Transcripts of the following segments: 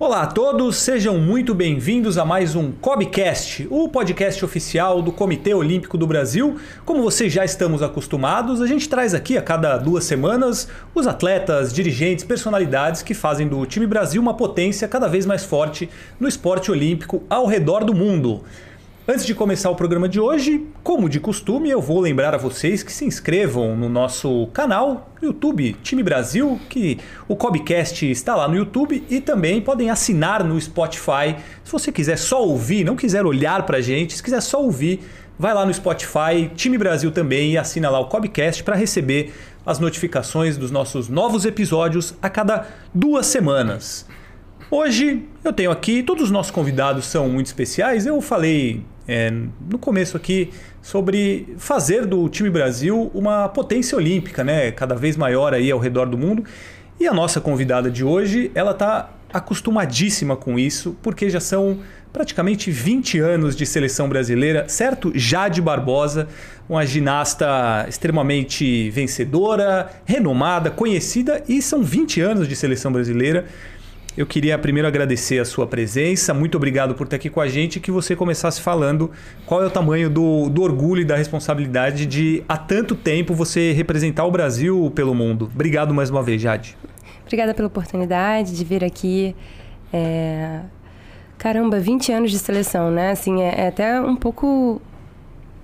Olá a todos, sejam muito bem-vindos a mais um COBcast, o podcast oficial do Comitê Olímpico do Brasil. Como vocês já estamos acostumados, a gente traz aqui a cada duas semanas os atletas, dirigentes, personalidades que fazem do time Brasil uma potência cada vez mais forte no esporte olímpico ao redor do mundo. Antes de começar o programa de hoje, como de costume, eu vou lembrar a vocês que se inscrevam no nosso canal YouTube Time Brasil, que o Cobcast está lá no YouTube e também podem assinar no Spotify. Se você quiser só ouvir, não quiser olhar para a gente, se quiser só ouvir, vai lá no Spotify, Time Brasil também e assina lá o Cobcast para receber as notificações dos nossos novos episódios a cada duas semanas. Hoje eu tenho aqui, todos os nossos convidados são muito especiais. Eu falei é, no começo aqui sobre fazer do time Brasil uma potência olímpica, né? Cada vez maior aí ao redor do mundo. E a nossa convidada de hoje, ela está acostumadíssima com isso, porque já são praticamente 20 anos de seleção brasileira, certo? Jade Barbosa, uma ginasta extremamente vencedora, renomada, conhecida e são 20 anos de seleção brasileira. Eu queria primeiro agradecer a sua presença. Muito obrigado por estar aqui com a gente e que você começasse falando qual é o tamanho do, do orgulho e da responsabilidade de, há tanto tempo, você representar o Brasil pelo mundo. Obrigado mais uma vez, Jade. Obrigada pela oportunidade de vir aqui. É... Caramba, 20 anos de seleção, né? Assim, é, é até um pouco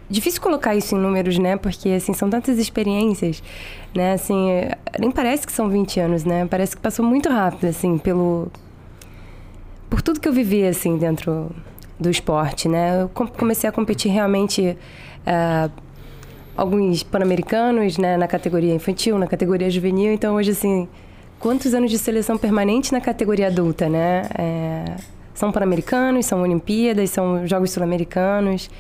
difícil colocar isso em números, né? Porque, assim, são tantas experiências, né? Assim, nem parece que são 20 anos, né? Parece que passou muito rápido, assim, pelo... Por tudo que eu vivi, assim, dentro do esporte, né? Eu comecei a competir realmente... Uh, alguns pan-americanos, né? Na categoria infantil, na categoria juvenil. Então, hoje, assim... Quantos anos de seleção permanente na categoria adulta, né? É, são pan-americanos, são Olimpíadas, são Jogos Sul-Americanos.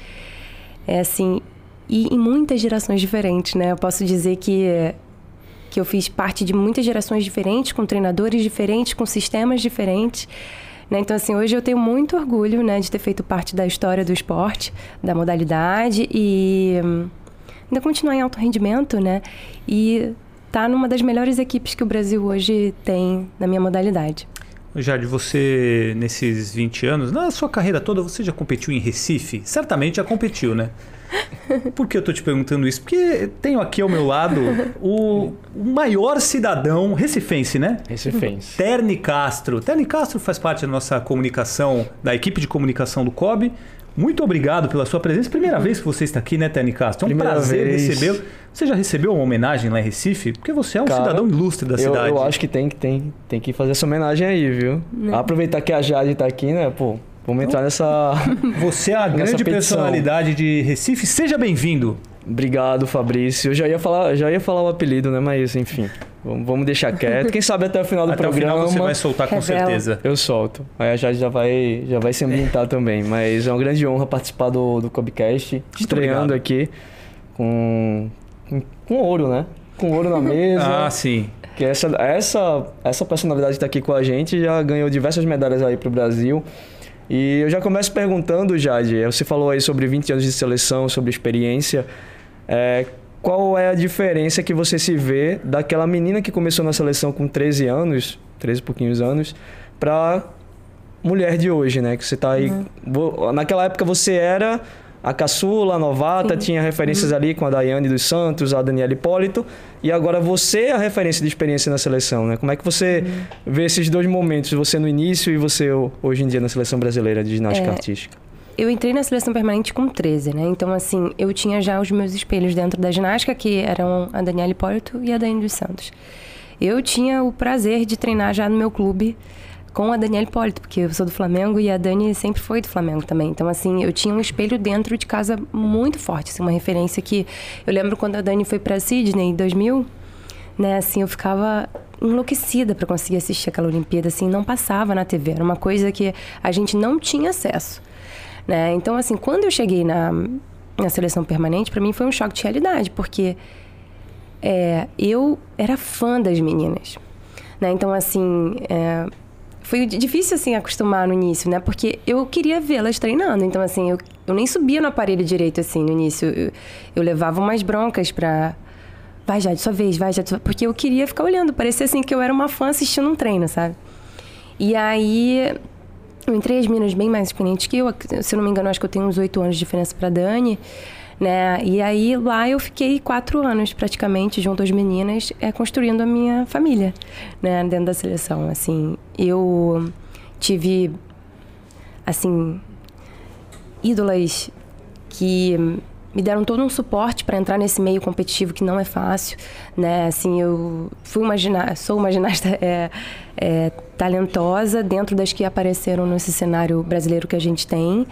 É assim, e em muitas gerações diferentes, né? Eu posso dizer que que eu fiz parte de muitas gerações diferentes, com treinadores diferentes, com sistemas diferentes. Né? Então, assim, hoje eu tenho muito orgulho né, de ter feito parte da história do esporte, da modalidade e hum, ainda continuar em alto rendimento, né? E tá numa das melhores equipes que o Brasil hoje tem na minha modalidade. Jade, você, nesses 20 anos, na sua carreira toda, você já competiu em Recife? Certamente já competiu, né? Por que eu estou te perguntando isso? Porque tenho aqui ao meu lado o, o maior cidadão recifense, né? Recifense. Terni Castro. Terni Castro faz parte da nossa comunicação, da equipe de comunicação do COB. Muito obrigado pela sua presença. Primeira vez que você está aqui, né, Terni Castro? É um Primeira prazer recebê-lo. Você já recebeu uma homenagem lá em Recife? Porque você é um Cara, cidadão ilustre da eu, cidade. Eu acho que tem, que tem, tem que fazer essa homenagem aí, viu? Aproveitar que a Jade tá aqui, né? Pô, vamos entrar nessa. Você é a grande petição. personalidade de Recife. Seja bem-vindo. Obrigado, Fabrício. Eu já ia falar, já ia falar o apelido, né? Mas enfim, vamos, deixar quieto. Quem sabe até o final do Até o programa. final você vai soltar com Revela. certeza. Eu solto. Aí a Jade já vai, já vai se ambientar também. Mas é uma grande honra participar do, do Cobcast. Estreando obrigado. aqui com, com, com ouro, né? Com ouro na mesa. Ah, sim. Que essa, essa, essa personalidade que está aqui com a gente já ganhou diversas medalhas aí para o Brasil. E eu já começo perguntando, Jade, você falou aí sobre 20 anos de seleção, sobre experiência. É, qual é a diferença que você se vê daquela menina que começou na seleção com 13 anos, 13 e pouquinhos anos, para mulher de hoje, né? Que você tá aí. vo- Naquela época você era a caçula, a novata, Sim. tinha referências ali com a Daiane dos Santos, a Daniela Hipólito, e agora você é a referência de experiência na seleção, né? Como é que você vê esses dois momentos, você no início e você ho- hoje em dia na seleção brasileira de ginástica É, artística? Eu entrei na seleção permanente com 13, né? Então, assim, eu tinha já os meus espelhos dentro da ginástica, que eram a Daniela Hipólito e a Dani dos Santos. Eu tinha o prazer de treinar já no meu clube com a Daniela Hipólito, porque eu sou do Flamengo e a Dani sempre foi do Flamengo também. Então, assim, eu tinha um espelho dentro de casa muito forte, assim, uma referência que... Eu lembro quando a Dani foi para Sydney em 2000, né, assim, eu ficava enlouquecida para conseguir assistir aquela Olimpíada, assim, não passava na TV, era uma coisa que a gente não tinha acesso, né? Então, assim, quando eu cheguei na, na seleção permanente, para mim foi um choque de realidade, porque é, eu era fã das meninas, né? Então, assim, é, foi difícil, assim, acostumar no início, né? Porque eu queria vê-las treinando. Então, assim, eu, eu nem subia no aparelho direito, assim, no início. Eu, eu levava umas broncas pra... Vai, Jade, sua vez, vai, Jade, sua... Porque eu queria ficar olhando. Parecia, assim, que eu era uma fã assistindo um treino, sabe? E aí eu entrei as meninas bem mais experientes que eu, se não me engano, acho que eu tenho uns oito anos de diferença para Dani, né? E aí lá eu fiquei quatro anos praticamente junto às meninas, é, construindo a minha família, né? Dentro da seleção, assim, eu tive, assim, ídolas que me deram todo um suporte para entrar nesse meio competitivo que não é fácil, né? Assim, eu fui uma ginasta, sou uma ginasta é, é, talentosa dentro das que apareceram nesse cenário brasileiro que a gente tem.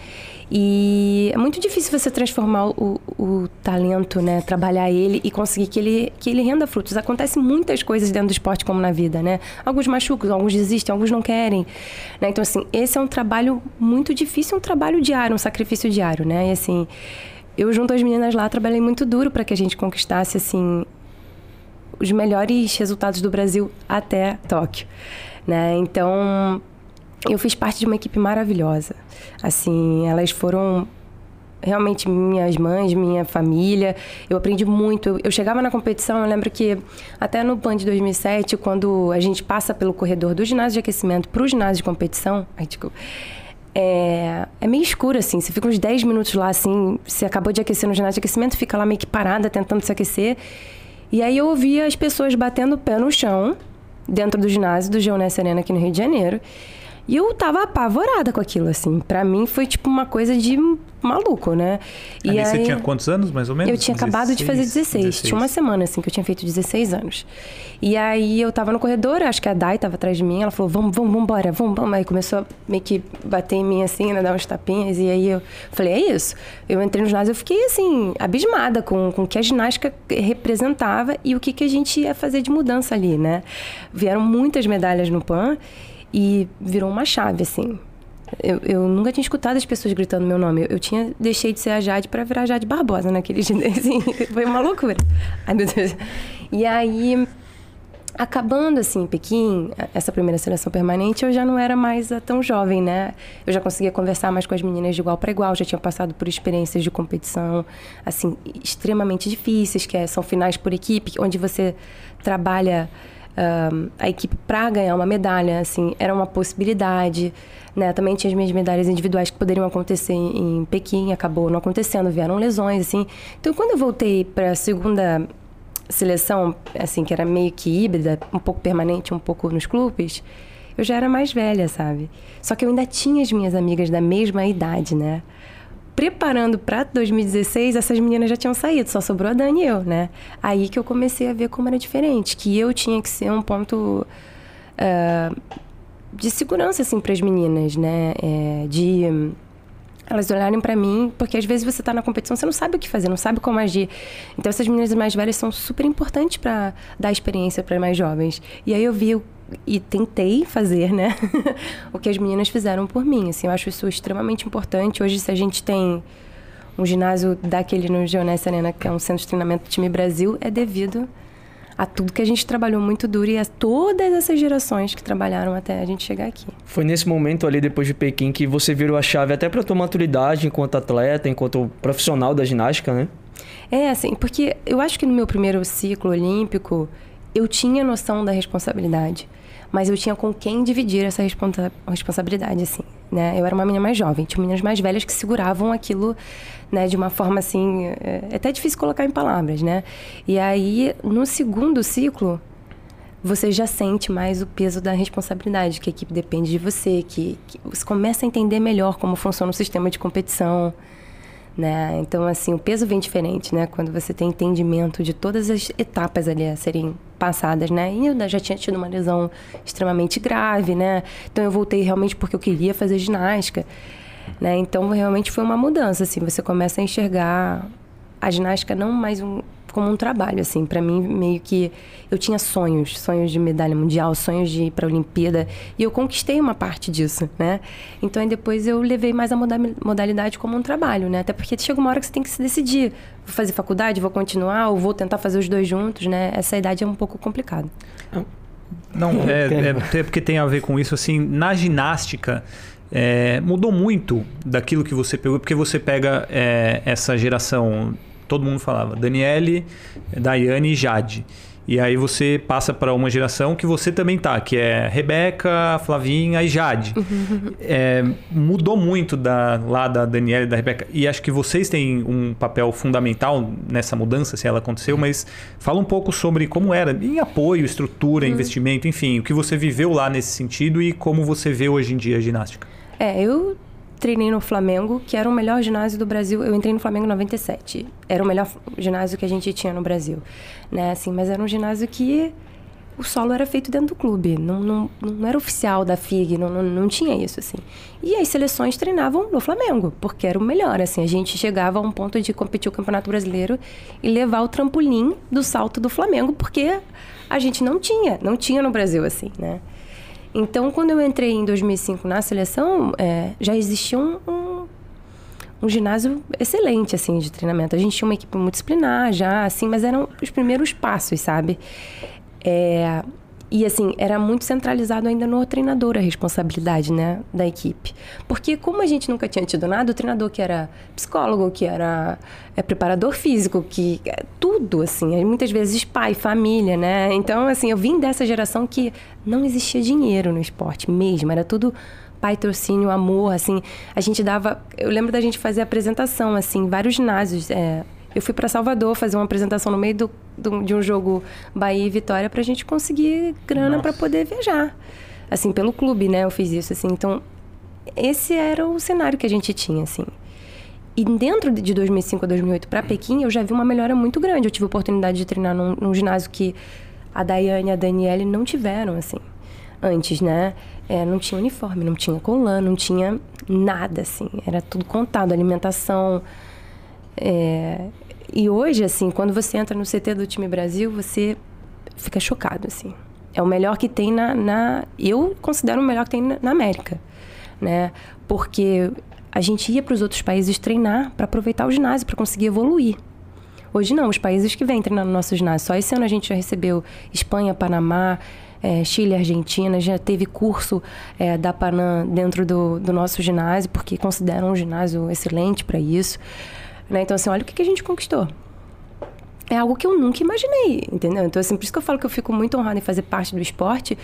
E é muito difícil você transformar o, o, talento, né? Trabalhar ele e conseguir que ele, que ele renda frutos. Acontece muitas coisas dentro do esporte como na vida, né? Alguns machucam, alguns desistem, alguns não querem. Né? Então, assim, esse é um trabalho muito difícil, um trabalho diário, um sacrifício diário, né? E, assim, eu junto às meninas lá trabalhei muito duro para que a gente conquistasse assim os melhores resultados do Brasil até Tóquio, né? Então eu fiz parte de uma equipe maravilhosa. Assim, elas foram realmente minhas mães, minha família. Eu aprendi muito. Eu, eu, chegava na competição, eu lembro que até no PAN de 2007, quando a gente passa pelo corredor do ginásio de aquecimento para o ginásio de competição, aí, tipo, é, é meio escuro, assim. Você fica uns 10 minutos lá, assim. Você acabou de aquecer no ginásio de aquecimento, fica lá meio que parada, tentando se aquecer. E aí eu ouvia as pessoas batendo o pé no chão, dentro do ginásio do Geonesse Arena aqui no Rio de Janeiro. E eu tava apavorada com aquilo, assim. Para mim foi tipo uma coisa de maluco, né? E aí, você tinha quantos anos, mais ou menos? Eu tinha 16, acabado de fazer 16. 16. Tinha uma semana, assim, que eu tinha feito 16 anos. E aí eu tava no corredor, acho que a Dai tava atrás de mim, ela falou, vamos, vamos, vamos embora, vamos, vamos. Aí começou a meio que bater em mim, assim, né, dar uns tapinhas. E aí eu falei, é isso. Eu entrei no ginásio, eu fiquei, assim, abismada com, com o que a ginástica representava e o que, que a gente ia fazer de mudança ali, né? Vieram muitas medalhas no PAN e virou uma chave, assim. Eu, eu, nunca tinha escutado as pessoas gritando meu nome. Eu, eu tinha deixei de ser a Jade para virar a Jade Barbosa naquele dia. Assim, foi uma loucura. Ai, meu Deus. E aí, acabando assim Pequim, essa primeira seleção permanente, eu já não era mais tão jovem, né? Eu já conseguia conversar mais com as meninas de igual para igual, já tinha passado por experiências de competição assim extremamente difíceis, que é, são finais por equipe, onde você trabalha a equipe para ganhar uma medalha, assim, era uma possibilidade. Né? Também tinha as minhas medalhas individuais que poderiam acontecer em, Pequim, acabou não acontecendo, vieram lesões, assim. Então, quando eu voltei para a segunda seleção, assim, que era meio que híbrida, um pouco permanente, um pouco nos clubes, eu já era mais velha, sabe? Só que eu ainda tinha as minhas amigas da mesma idade, né? Preparando para 2016, essas meninas já tinham saído, só sobrou a Dani e eu, né? Aí que eu comecei a ver como era diferente, que eu tinha que ser um ponto uh, de segurança, assim, para as meninas, né? É, de elas olharem para mim, porque às vezes você está na competição, você não sabe o que fazer, não sabe como agir. Então essas meninas mais velhas são super importantes para dar experiência para mais jovens. E aí eu vi e tentei fazer, né? o que as meninas fizeram por mim. Assim, eu acho isso extremamente importante. Hoje, se a gente tem um ginásio daquele no Geonesse Arena, que é um centro de treinamento do time Brasil, é devido a tudo que a gente trabalhou muito duro e a todas essas gerações que trabalharam até a gente chegar aqui. Foi nesse momento ali, depois de Pequim, que você virou a chave até para tua maturidade enquanto atleta, enquanto profissional da ginástica, né? É, assim, porque eu acho que no meu primeiro ciclo olímpico, eu tinha noção da responsabilidade mas eu tinha com quem dividir essa responsa responsabilidade, assim, né? Eu era uma menina mais jovem, tinha meninas mais velhas que seguravam aquilo, né, de uma forma assim, é, é até difícil colocar em palavras, né? E aí, no segundo ciclo, você já sente mais o peso da responsabilidade, que a equipe depende de você, que, que você começa a entender melhor como funciona o sistema de competição, né? Então, assim, o peso vem diferente, né? Quando você tem entendimento de todas as etapas ali a serem passadas, né? E eu já tinha tido uma lesão extremamente grave, né? Então, eu voltei realmente porque eu queria fazer ginástica, né? Então, realmente foi uma mudança, assim. Você começa a enxergar a ginástica não mais um, como um trabalho, assim. para mim, meio que eu tinha sonhos, sonhos de medalha mundial, sonhos de ir para a Olimpíada, e eu conquistei uma parte disso, né? Então, aí depois eu levei mais a modalidade como um trabalho, né? Até porque chega uma hora que você tem que se decidir, vou fazer faculdade, vou continuar ou vou tentar fazer os dois juntos, né? Essa idade é um pouco complicado. Não, é, é, é porque tem a ver com isso, assim, na ginástica, é, mudou muito daquilo que você pegou, porque você pega é, essa geração todo mundo falava. Daniele, Daiane e Jade. E aí você passa para uma geração que você também tá, que é Rebeca, Flavinha e Jade. é, mudou muito da, lá da Daniela e da Rebeca. E acho que vocês têm um papel fundamental nessa mudança, se ela aconteceu, mas fala um pouco sobre como era em apoio, estrutura, uhum. investimento, enfim, o que você viveu lá nesse sentido e como você vê hoje em dia a ginástica. É, eu treinei no Flamengo, que era o melhor ginásio do Brasil. Eu entrei no Flamengo em 97. Era o melhor ginásio que a gente tinha no Brasil, né? Assim, mas era um ginásio que o solo era feito dentro do clube, não, não, não era oficial da FIG, não, não, não, tinha isso, assim. E as seleções treinavam no Flamengo, porque era o melhor, assim. A gente chegava a um ponto de competir o Campeonato Brasileiro e levar o trampolim do salto do Flamengo, porque a gente não tinha, não tinha no Brasil, assim, né? Então, quando eu entrei em 2005 na seleção, é, já existia um, um, um, ginásio excelente, assim, de treinamento. A gente tinha uma equipe multidisciplinar já, assim, mas eram os primeiros passos, sabe? É, e assim, era muito centralizado ainda no treinador a responsabilidade, né, da equipe. Porque como a gente nunca tinha tido nada, o treinador que era psicólogo, que era é, preparador físico, que é, tudo assim, muitas vezes pai, família, né? Então, assim, eu vim dessa geração que não existia dinheiro no esporte mesmo, era tudo patrocínio, amor, assim. A gente dava, eu lembro da gente fazer apresentação assim, vários ginásios, é, eu fui para Salvador fazer uma apresentação no meio do, do, de um jogo Bahia e Vitória para a gente conseguir grana para poder viajar. Assim, pelo clube, né? Eu fiz isso, assim. Então, esse era o cenário que a gente tinha, assim. E dentro de 2005 a 2008 para Pequim, eu já vi uma melhora muito grande. Eu tive a oportunidade de treinar num, num ginásio que a Daiane e a Daniele não tiveram, assim, antes, né? É, não tinha uniforme, não tinha colã, não tinha nada, assim. Era tudo contado, alimentação, é, e hoje, assim, quando você entra no CT do time Brasil, você fica chocado, assim. É o melhor que tem na... na eu considero o melhor que tem na, na América, né? Porque a gente ia para os outros países treinar para aproveitar o ginásio, para conseguir evoluir. Hoje não, os países que vêm treinar no nosso ginásio. Só esse ano a gente já recebeu Espanha, Panamá, é, Chile, Argentina, já teve curso é, da Panam dentro do, do nosso ginásio, porque consideram um ginásio excelente para isso. Né? Então, assim, olha o que, que a gente conquistou. É algo que eu nunca imaginei, entendeu? Então, assim, por isso que eu falo que eu fico muito honrada em fazer parte do esporte,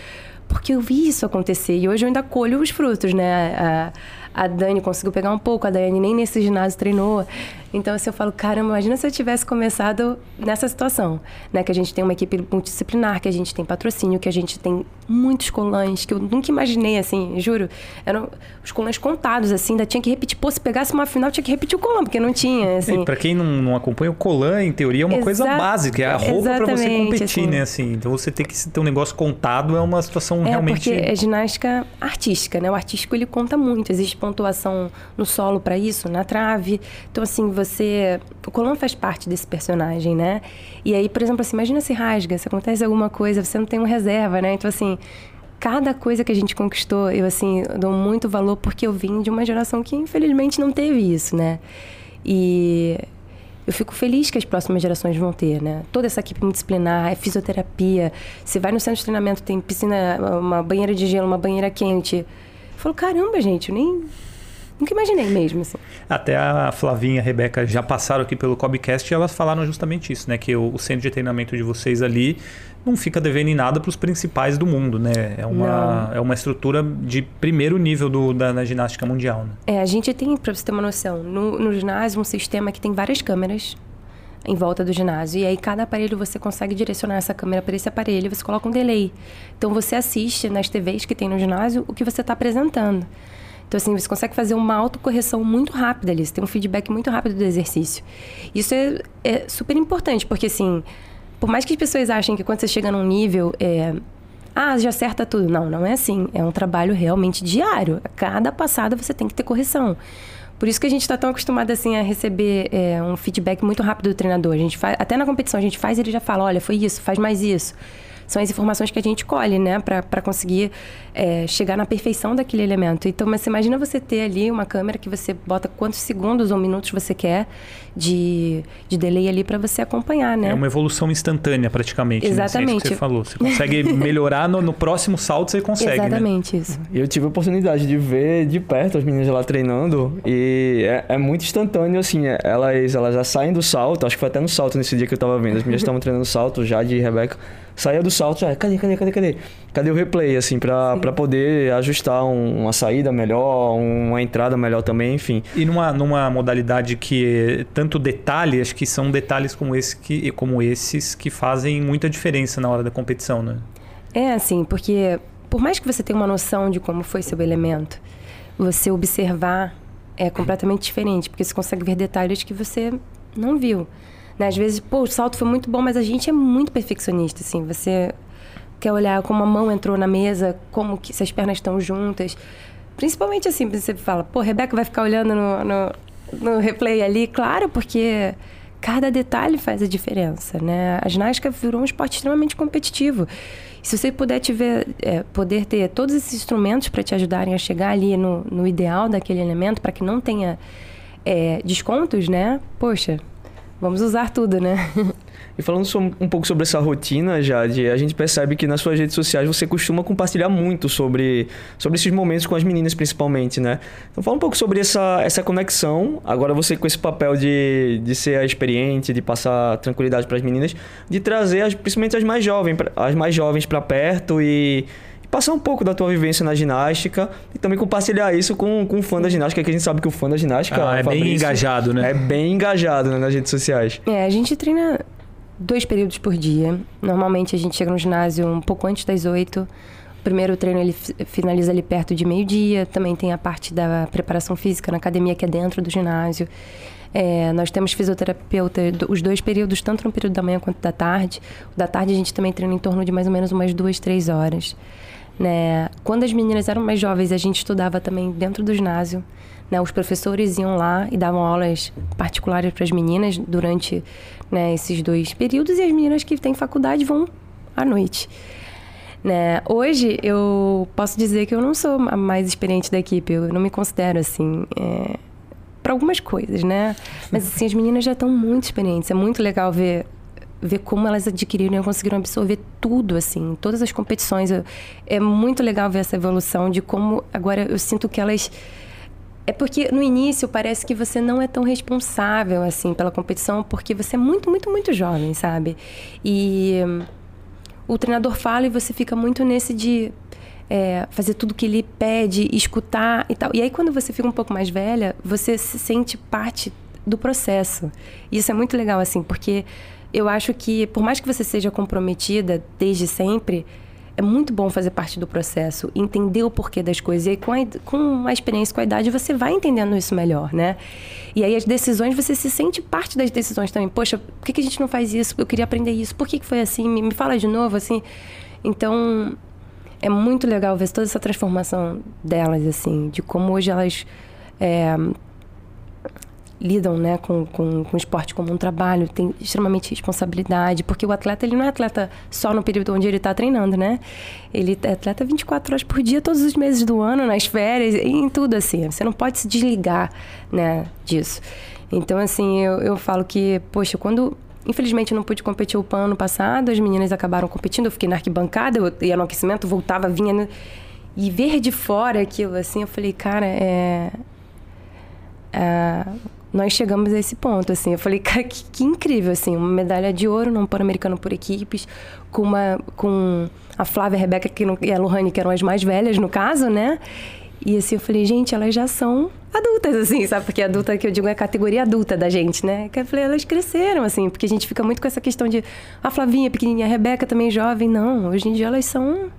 porque eu vi isso acontecer e hoje eu ainda colho os frutos, né? A, a Dani conseguiu pegar um pouco, a Dani nem nesse ginásio treinou. Então, assim, eu falo, caramba, imagina se eu tivesse começado nessa situação, né? Que a gente tem uma equipe multidisciplinar, que a gente tem patrocínio, que a gente tem muitos colãs, que eu nunca imaginei, assim, juro. Eram os colãs contados, assim, ainda tinha que repetir. Pô, se pegasse uma final, tinha que repetir o colã, porque não tinha, assim. E pra quem não, não acompanha, o colã, em teoria, é uma Exa coisa básica. É a roupa para você competir, assim. né? Assim, então, você tem que ter um negócio contado, é uma situação é, realmente... porque é ginástica artística, né? O artístico, ele conta muito. Existe pontuação no solo para isso, na trave. Então, assim, você. O Colombo faz parte desse personagem, né? E aí, por exemplo, assim, imagina se rasga, se acontece alguma coisa, você não tem uma reserva, né? Então, assim, cada coisa que a gente conquistou, eu, assim, dou muito valor porque eu vim de uma geração que, infelizmente, não teve isso, né? E eu fico feliz que as próximas gerações vão ter, né? Toda essa equipe multidisciplinar, é fisioterapia. Você vai no centro de treinamento, tem piscina, uma banheira de gelo, uma banheira quente. Eu falo, caramba, gente, eu nem Nunca imaginei mesmo, assim. Até a Flavinha e a Rebeca já passaram aqui pelo Cobcast e elas falaram justamente isso, né? Que o, o centro de treinamento de vocês ali não fica devendo em nada para os principais do mundo, né? É uma, é uma estrutura de primeiro nível do, da, da ginástica mundial, né? É, a gente tem, para você ter uma noção, no, no ginásio um sistema que tem várias câmeras em volta do ginásio. E aí, cada aparelho você consegue direcionar essa câmera para esse aparelho e você coloca um delay. Então, você assiste nas TVs que tem no ginásio o que você está apresentando. Então, assim, você consegue fazer uma autocorreção muito rápida ali. Você tem um feedback muito rápido do exercício. Isso é, é super importante, porque, assim, por mais que as pessoas achem que quando você chega num nível. É, ah, já acerta tudo. Não, não é assim. É um trabalho realmente diário. A cada passada você tem que ter correção. Por isso que a gente está tão acostumado assim a receber é, um feedback muito rápido do treinador. A gente faz, até na competição a gente faz e ele já fala, olha, foi isso, faz mais isso. São as informações que a gente colhe, né? Para conseguir é, chegar na perfeição daquele elemento. Então, mas você imagina você ter ali uma câmera que você bota quantos segundos ou minutos você quer de, de delay ali para você acompanhar, né? É uma evolução instantânea, praticamente. Exatamente. Né? É isso que você falou. Você consegue melhorar no, no, próximo salto, você consegue. Né? Exatamente né? isso. Eu tive a oportunidade de ver de perto as meninas lá treinando e é, é muito instantâneo, assim. É, elas, elas já saem do salto, acho que foi até no salto nesse dia que eu tava vendo. As meninas estavam treinando salto já de Rebeca saía do salto, já, cadê, cadê, cadê, cadê? Cadê o replay, assim, pra, pra poder ajustar um, uma saída melhor, uma entrada melhor também, enfim. E numa, numa modalidade que tanto detalhe, acho que são detalhes como, esse que, como esses que fazem muita diferença na hora da competição, né? É, assim, porque por mais que você tenha uma noção de como foi seu elemento, você observar é completamente diferente, porque você consegue ver detalhes que você não viu. Né? Às vezes, pô, o salto foi muito bom, mas a gente é muito perfeccionista, assim. Você quer olhar como a mão entrou na mesa, como que se as pernas estão juntas. Principalmente assim, você fala, pô, Rebeca vai ficar olhando no, no, no replay ali. Claro, porque cada detalhe faz a diferença, né? A ginástica virou um esporte extremamente competitivo. E se você puder é, poder ter todos esses instrumentos para te ajudarem a chegar ali no, no ideal daquele elemento, para que não tenha é, descontos, né? Poxa, vamos usar tudo, né? E falando um pouco sobre essa rotina, Jade, a gente percebe que nas suas redes sociais você costuma compartilhar muito sobre, sobre esses momentos com as meninas, principalmente, né? Então fala um pouco sobre essa, essa conexão, agora você com esse papel de, de ser a experiente, de passar tranquilidade para as meninas, de trazer as, principalmente as mais jovens, as mais jovens para perto e passar um pouco da tua vivência na ginástica e também compartilhar isso com, com um fã da ginástica, que a gente sabe que o fã da ginástica ah, é Fabrício, bem engajado, né? É bem engajado né, nas redes sociais. É, a gente treina dois períodos por dia. Normalmente a gente chega no ginásio um pouco antes das oito. O primeiro treino ele finaliza ali perto de meio-dia. Também tem a parte da preparação física na academia que é dentro do ginásio. É, nós temos fisioterapeuta os dois períodos, tanto no período da manhã quanto da tarde. O da tarde a gente também treina em torno de mais ou menos umas duas, três horas. Né? Quando as meninas eram mais jovens, a gente estudava também dentro do ginásio. Né? Os professores iam lá e davam aulas particulares para as meninas durante né, esses dois períodos e as meninas que têm faculdade vão à noite. Né? Hoje eu posso dizer que eu não sou a mais experiente da equipe, eu não me considero assim. É, para algumas coisas, né? Mas assim, as meninas já estão muito experientes. É muito legal ver ver como elas adquiriram e conseguiram absorver tudo, assim, todas as competições. Eu, é muito legal ver essa evolução de como agora eu sinto que elas. É porque no início parece que você não é tão responsável, assim, pela competição, porque você é muito, muito, muito jovem, sabe? E o treinador fala e você fica muito nesse de. É, fazer tudo que ele pede, escutar e tal. E aí, quando você fica um pouco mais velha, você se sente parte do processo. E isso é muito legal, assim, porque eu acho que, por mais que você seja comprometida desde sempre, é muito bom fazer parte do processo, entender o porquê das coisas. E aí, com a, com a experiência, com a idade, você vai entendendo isso melhor, né? E aí, as decisões, você se sente parte das decisões também. Poxa, por que, que a gente não faz isso? Eu queria aprender isso. Por que, que foi assim? Me, me fala de novo, assim. Então, é muito legal ver toda essa transformação delas, assim, de como hoje elas. É, lidam né, com, com, com o esporte como um trabalho, tem extremamente responsabilidade, porque o atleta ele não é atleta só no período onde ele está treinando, né? Ele é atleta 24 horas por dia, todos os meses do ano, nas férias, em tudo assim. Você não pode se desligar né, disso. Então, assim, eu, eu falo que, poxa, quando Infelizmente, eu não pude competir o PAN ano passado. As meninas acabaram competindo. Eu fiquei na arquibancada, eu ia no aquecimento, voltava, vinha. No... E ver de fora aquilo, assim, eu falei, cara, é. é nós chegamos a esse ponto, assim. Eu falei, cara, que, que incrível, assim. Uma medalha de ouro num Pan-Americano por equipes, com uma... Com a Flávia a Rebeca que não, e a Lohane, que eram as mais velhas, no caso, né? E assim, eu falei, gente, elas já são adultas, assim, sabe? Porque adulta que eu digo é a categoria adulta da gente, né? Que eu falei, elas cresceram, assim, porque a gente fica muito com essa questão de a Flavinha pequenininha, a Rebeca também jovem. Não, hoje em dia elas são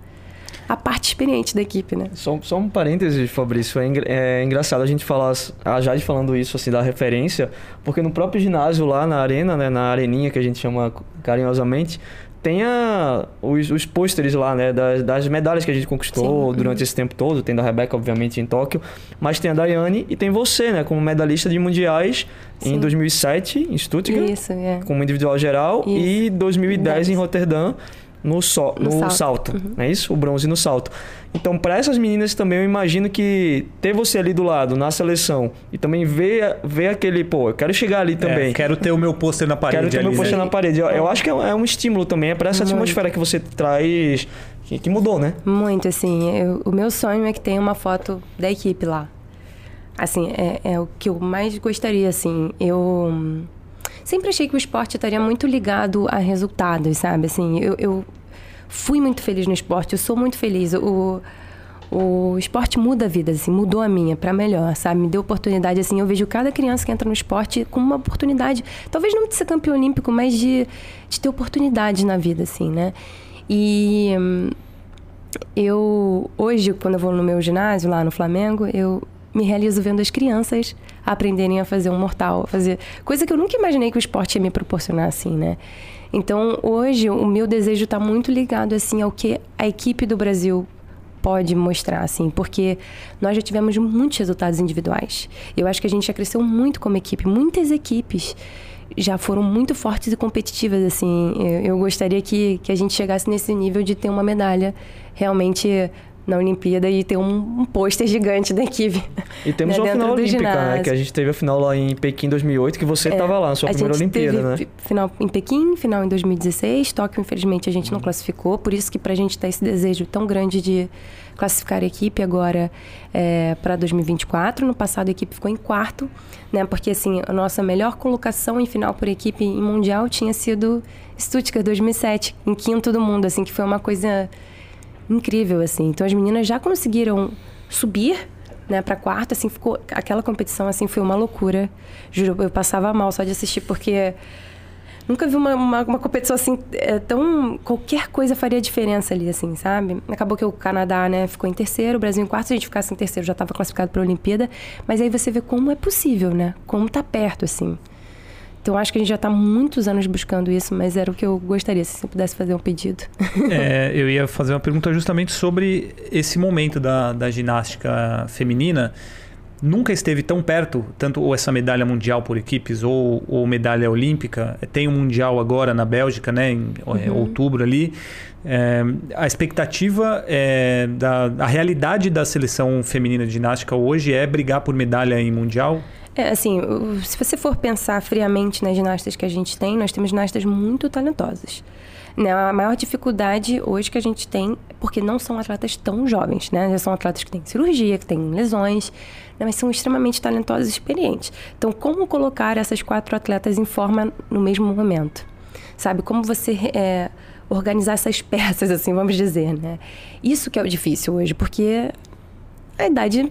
a parte experiente da equipe, né? Só, só um parêntese, Fabrício. É, engra é, engraçado a gente falar, a Jade falando isso, assim, da referência, porque no próprio ginásio lá na arena, né, na areninha que a gente chama carinhosamente, tem a, os, os pôsteres lá, né, das, das, medalhas que a gente conquistou Sim. durante esse tempo todo. Tem da Rebeca, obviamente, em Tóquio, mas tem a Daiane e tem você, né, como medalhista de mundiais Sim. em 2007 em Stuttgart, Isso, é. como individual geral, Isso. e 2010 em Roterdã no, so, no, No salto, salto. Uhum. não é isso? O bronze no salto. Então, para essas meninas também, eu imagino que ter você ali do lado, na seleção, e também ver, ver aquele, pô, eu quero chegar ali também. É, quero ter o meu pôster na parede Quero ter ali, meu pôster né? na parede. Eu, eu acho que é um, é um estímulo também, é para essa Muito. atmosfera que você traz, que, que mudou, né? Muito, assim. eu- o meu sonho é que tenha uma foto da equipe lá. Assim, é, é o que eu mais gostaria, assim. Eu sempre achei que o esporte estaria muito ligado a resultados, sabe? Assim, eu, eu fui muito feliz no esporte, eu sou muito feliz. O, o esporte muda a vida, assim, mudou a minha para melhor, sabe? Me deu oportunidade, assim. Eu vejo cada criança que entra no esporte com uma oportunidade, talvez não de ser campeão olímpico, mas de, de ter oportunidades na vida, assim, né? E eu hoje quando eu vou no meu ginásio lá no Flamengo eu me realizo vendo as crianças aprenderem a fazer um mortal fazer coisa que eu nunca imaginei que o esporte ia me proporcionar assim né? Então hoje o meu desejo está muito ligado assim ao que a equipe do Brasil pode mostrar assim porque nós já tivemos muitos resultados individuais. Eu acho que a gente já cresceu muito como equipe. Muitas equipes já foram muito fortes e competitivas, assim. Eu, eu gostaria que, que a gente chegasse nesse nível de ter uma medalha realmente na Olimpíada e ter um, um pôster gigante da equipe. E temos né, uma final olímpica, né? Que a gente teve a final lá em Pequim 2008, que você estava lá na sua a primeira gente Olimpíada, teve né? fi- final em Pequim, final em 2016. Tóquio, infelizmente, a gente não classificou. Por isso que pra gente tá esse desejo tão grande de classificar a equipe agora é, para 2024. No passado a equipe ficou em quarto, né? Porque assim, a nossa melhor colocação em final por equipe em mundial tinha sido Stuttgart 2007, em quinto do mundo, assim, que foi uma coisa incrível, assim. Então as meninas já conseguiram subir, né, para quarto, assim, ficou aquela competição assim foi uma loucura. Juro, eu passava mal só de assistir porque nunca vi uma, uma, uma competição assim é, tão qualquer coisa faria diferença ali, assim, sabe? Acabou que o Canadá, né, ficou em terceiro, o Brasil em quarto, se a gente ficasse em terceiro já estava classificado para a Olimpíada, mas aí você vê como é possível, né? Como tá perto, assim. Então acho que a gente já está muitos anos buscando isso, mas era o que eu gostaria, se eu pudesse fazer um pedido. É, eu ia fazer uma pergunta justamente sobre esse momento da, da ginástica feminina. Nunca esteve tão perto, tanto ou essa medalha mundial por equipes ou, ou medalha olímpica. Tem um mundial agora na Bélgica, né, em é, outubro ali. É, a expectativa é da a realidade da seleção feminina de ginástica hoje é brigar por medalha em mundial. É, assim, se você for pensar friamente nas ginastas que a gente tem, nós temos ginastas muito talentosas. Né? A maior dificuldade hoje que a gente tem, porque não são atletas tão jovens, né? Já são atletas que têm cirurgia, que têm lesões, né? mas são extremamente talentosas e experientes. Então, como colocar essas quatro atletas em forma no mesmo momento? Sabe? Como você é, organizar essas peças, assim, vamos dizer, né? Isso que é o difícil hoje, porque a idade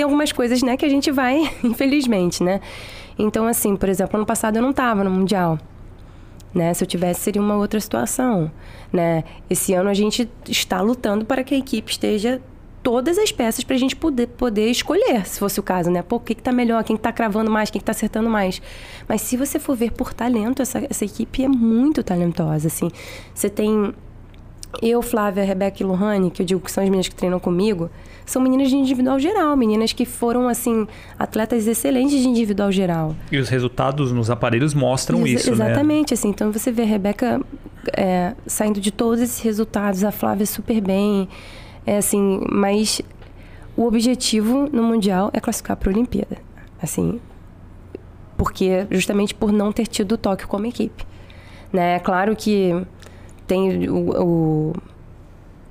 tem algumas coisas, né, que a gente vai, infelizmente, né? Então, assim, por exemplo, ano passado eu não estava no Mundial. Né? Se eu tivesse, seria uma outra situação. Né? Esse ano a gente está lutando para que a equipe esteja todas as peças para a gente poder, poder escolher, se fosse o caso, né? Pô, o que está melhor, quem está cravando mais, quem está acertando mais. Mas se você for ver por talento, essa, essa equipe é muito talentosa, assim. Você tem eu, Flávia, Rebeca e Lohane, que eu digo que são as meninas que treinam comigo, são meninas de individual geral, meninas que foram, assim, atletas excelentes de individual geral. E os resultados nos aparelhos mostram Exa- isso, né? Exatamente, assim. Então você vê a Rebeca é, saindo de todos esses resultados, a Flávia super bem. É assim, mas o objetivo no Mundial é classificar para a Olimpíada. Assim, porque justamente por não ter tido o Tóquio como equipe. Né? É claro que tem o, o-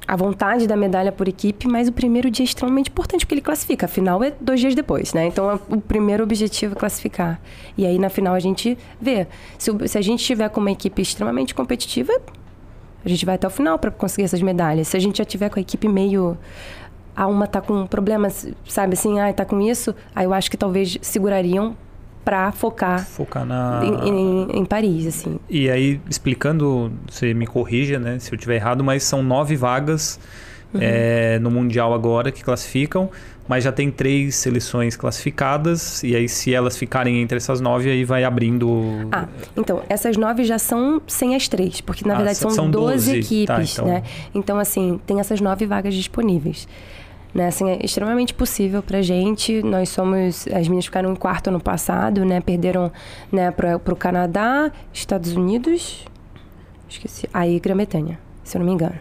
a vontade da medalha por equipe, mas o primeiro dia é extremamente importante, porque ele classifica. A final é dois dias depois, né? Então, é- o primeiro objetivo é classificar. E aí, na final, a gente vê. Se, se a gente tiver com uma equipe extremamente competitiva, a gente vai até o final para conseguir essas medalhas. Se a gente já tiver com a equipe meio... Ah, uma tá com problemas, sabe assim, ah, tá com isso, aí eu acho que talvez segurariam para focar Focar na. em, em- em Paris, assim. E aí, explicando, você me corrija, né, se eu estiver errado, mas são nove vagas Uhum. é, no Mundial agora que classificam, mas já tem três seleções classificadas, e aí se elas ficarem entre essas nove, aí vai abrindo... Ah, então, essas nove já são sem as três, porque na Ah, verdade são- são, são 12 12, equipes, tá, então- né? Então, assim, tem essas nove vagas disponíveis. Né? Assim, é extremamente possível pra gente. Nós somos. As meninas ficaram em quarto ano passado, né? Perderam né, para o Canadá, Estados Unidos. Esqueci. Aí, Grã-Bretanha. se eu não me engano.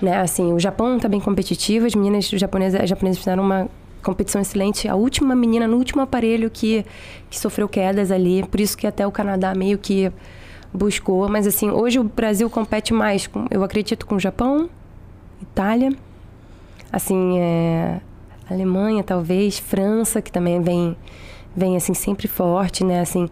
Né? Assim, o Japão está bem competitivo, as meninas japonesas, as japonesas fizeram uma competição excelente. A última menina no último aparelho que, que sofreu quedas ali, por isso que até o Canadá meio que buscou. Mas assim, hoje o Brasil compete mais, com, eu acredito, com o Japão, Itália, assim, é, Alemanha talvez, França, que também vem, vem assim sempre forte, né? Assim,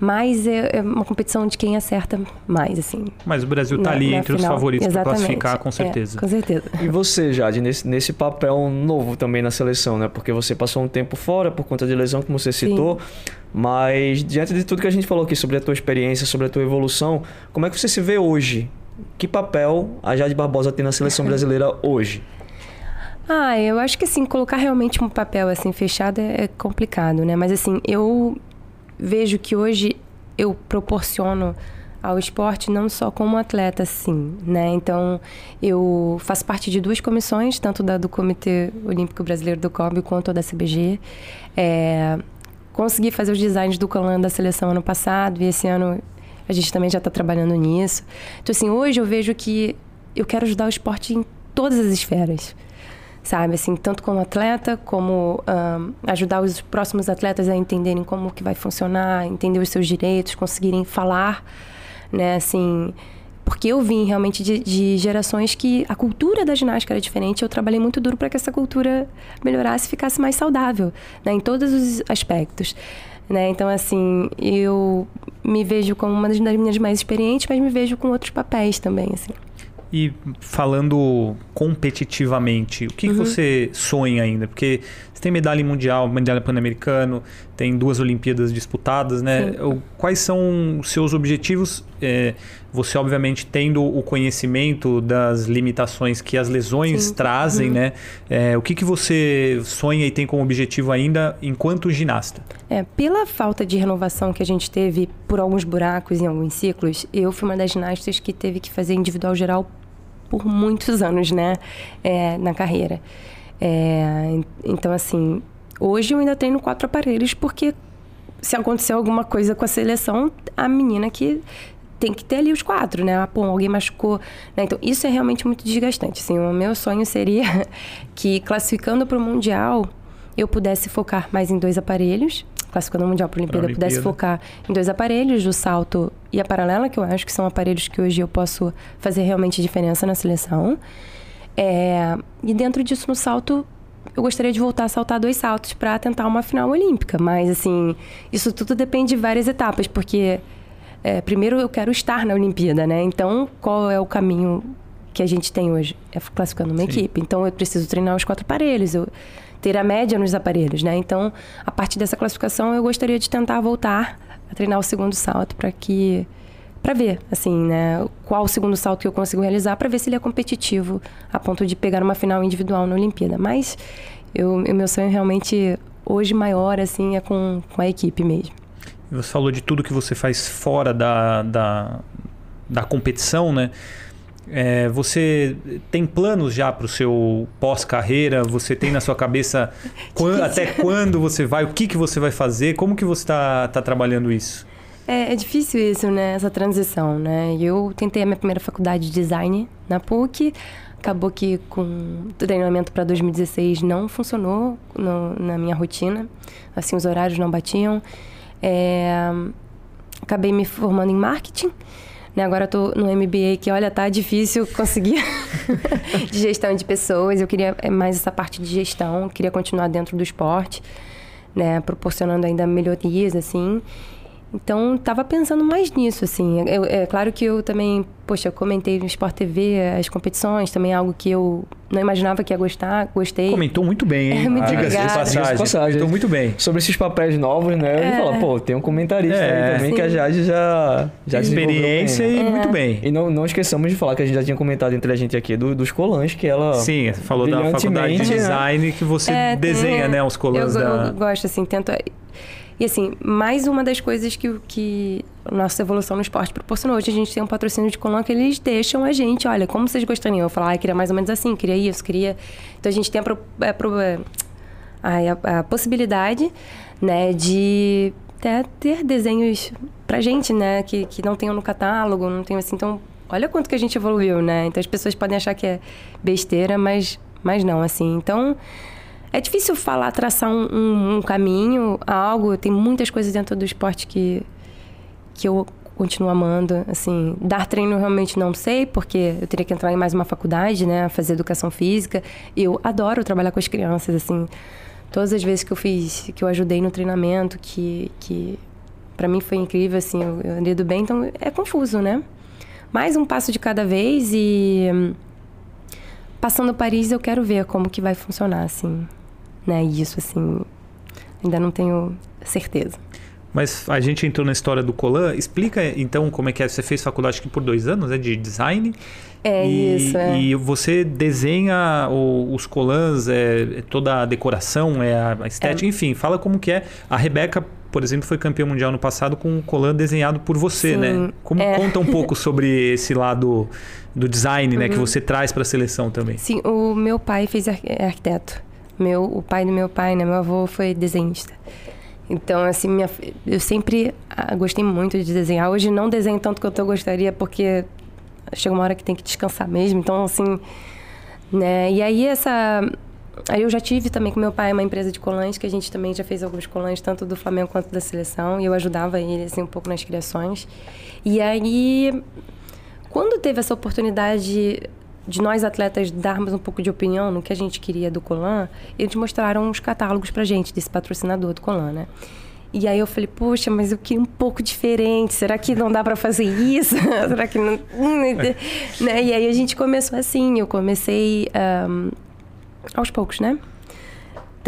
mas é, é, uma competição de quem acerta mais, assim. Mas o Brasil está ali entre final. os favoritos para classificar, com certeza. É, com certeza. E você, Jade, nesse, nesse papel novo também na seleção, né? Porque você passou um tempo fora por conta de lesão, como você citou. Sim. Mas diante de tudo que a gente falou aqui sobre a tua experiência, sobre a tua evolução, como é que você se vê hoje? Que papel a Jade Barbosa tem na seleção brasileira hoje? Ah, eu acho que assim, colocar realmente um papel assim fechado é, é complicado, né? Mas assim, eu vejo que hoje eu proporciono ao esporte não só como atleta, sim, né? Então, eu faço parte de duas comissões, tanto da do Comitê Olímpico Brasileiro do COB quanto da CBG. É, consegui fazer os designs do Colan da seleção ano passado e esse ano a gente também já está trabalhando nisso. Então, assim, hoje eu vejo que eu quero ajudar o esporte em todas as esferas sabe? Assim, tanto como atleta, como um, ajudar os próximos atletas a entenderem como que vai funcionar, entender os seus direitos, conseguirem falar, né? Assim, porque eu vim realmente de, de, gerações que a cultura da ginástica era diferente. Eu trabalhei muito duro para que essa cultura melhorasse e ficasse mais saudável, né? Em todos os aspectos. Né? Então, assim, eu me vejo como uma das meninas mais experientes, mas me vejo com outros papéis também, assim. E falando competitivamente, o que, uhum. que, você sonha ainda? Porque você tem medalha mundial, medalha pan-americano, tem duas Olimpíadas disputadas, né? Sim. Quais são os seus objetivos? É, você, obviamente, tendo o conhecimento das limitações que as lesões Sim. trazem, uhum. né? É, o que, que você sonha e tem como objetivo ainda enquanto ginasta? É, pela falta de renovação que a gente teve por alguns buracos em alguns ciclos, eu fui uma das ginastas que teve que fazer individual geral por muitos anos, né, é, na carreira. É, então, assim, hoje eu ainda treino quatro aparelhos porque se acontecer alguma coisa com a seleção, a menina que tem que ter ali os quatro, né? Ah, pô, alguém machucou. Né? Então, isso é realmente muito desgastante. Assim, o meu sonho seria que, classificando para o Mundial, eu pudesse focar mais em dois aparelhos classificando o Mundial para a Olimpíada, Olimpíada, pudesse focar em dois aparelhos, o salto e a paralela, que eu acho que são aparelhos que hoje eu posso fazer realmente diferença na seleção. É, e dentro disso, no salto, eu gostaria de voltar a saltar dois saltos para tentar uma final olímpica. Mas, assim, isso tudo depende de várias etapas, porque é, primeiro eu quero estar na Olimpíada, né? Então, qual é o caminho que a gente tem hoje? É classificando uma Sim. equipe. Então, eu preciso treinar os quatro aparelhos. Eu ter a média nos aparelhos, né? Então, a partir dessa classificação, eu gostaria de tentar voltar a treinar o segundo salto para que para ver, assim, né, qual o segundo salto que eu consigo realizar para ver se ele é competitivo a ponto de pegar uma final individual na Olimpíada. Mas eu, o meu sonho realmente hoje maior assim é com, com a equipe mesmo. Você falou de tudo que você faz fora da, da, da competição, né? É, você tem planos já para o seu pós-carreira? Você tem na sua cabeça quando, até quando você vai? O que, que você vai fazer? Como que você está tá trabalhando isso? É, é, difícil isso, né? Essa transição, né? Eu tentei a minha primeira faculdade de design na PUC. Acabou que com o treinamento para 2016 não funcionou no, na minha rotina. Assim, os horários não batiam. É, acabei me formando em marketing. Né? Agora eu tô no MBA que, olha, tá difícil conseguir de gestão de pessoas. Eu queria é, mais essa parte de gestão, queria continuar dentro do esporte, né? Proporcionando ainda melhorias, assim. Então, estava pensando mais nisso, assim. Eu, é claro que eu também, poxa, eu comentei no Sport TV as competições, também é algo que eu não imaginava que ia gostar, gostei. Comentou muito bem, hein? É, muito Diga-se de passagem. passagem. Comentou muito bem. Sobre esses papéis novos, né? É. Eu falo, pô, tem um comentarista é. aí também Sim. que a Jade já, já Experiência e é. muito bem. E não, não esqueçamos de falar que a gente já tinha comentado entre a gente aqui do, dos colãs, que ela... Sim, falou da faculdade de design que você é, desenha, tem, né? Os colãs eu, da... Eu gosto, assim, tento e assim, mais uma das coisas que, que nossa evolução no esporte proporcionou. Hoje a gente tem um patrocínio de Colão que eles deixam a gente, olha, como vocês gostariam? Eu falo, ah, queria mais ou menos assim, queria isso, queria. Então a gente tem a, a, a, a possibilidade, né, de até ter desenhos pra gente, né, que, que não tenham no catálogo, não tenham assim. Então, olha quanto que a gente evoluiu, né? Então as pessoas podem achar que é besteira, mas, mas não, assim. Então é difícil falar, traçar um, um, um caminho, algo. Tem muitas coisas dentro do esporte que, que eu continuo amando. Assim, dar treino realmente não sei, porque eu teria que entrar em mais uma faculdade, né? Fazer educação física. Eu adoro trabalhar com as crianças, assim. Todas as vezes que eu fiz, que eu ajudei no treinamento, que, que para mim foi incrível, assim, eu, eu andei do bem. Então, é confuso, né? Mais um passo de cada vez e... Passando Paris, eu quero ver como que vai funcionar, assim. Né? Isso, assim, ainda não tenho certeza. Mas a gente entrou na história do Colan. Explica então como é que é. Você fez faculdade por dois anos, né? De design. É e, isso, é. E você desenha o, os colãs, é, toda a decoração, é a estética, é. enfim, fala como que é. A Rebeca, por exemplo, foi campeã mundial no passado com um colã desenhado por você, Sim, né? Como é. conta um pouco sobre esse lado do design, né, que Uhum. você traz para a seleção também. Sim, o meu pai fez é arquiteto. Meu, o pai do meu pai, né? Meu avô foi desenhista. Então, assim, minha, eu sempre ah, gostei muito de desenhar. Hoje não desenho tanto quanto eu gostaria, porque chega uma hora que tem que descansar mesmo. Então, assim, né? E aí essa... Aí eu já tive também com meu pai uma empresa de colãs, que a gente também já fez alguns colãs, tanto do Flamengo quanto da seleção. E eu ajudava ele, assim, um pouco nas criações. E aí, quando teve essa oportunidade de nós atletas darmos um pouco de opinião no que a gente queria do Colan, eles mostraram os catálogos pra gente desse patrocinador do Colan, né? E aí eu falei, poxa, mas eu queria um pouco diferente. Será que não dá pra fazer isso? Será que não. Hum, né? E aí a gente começou assim. Eu comecei ahm, aos poucos, né?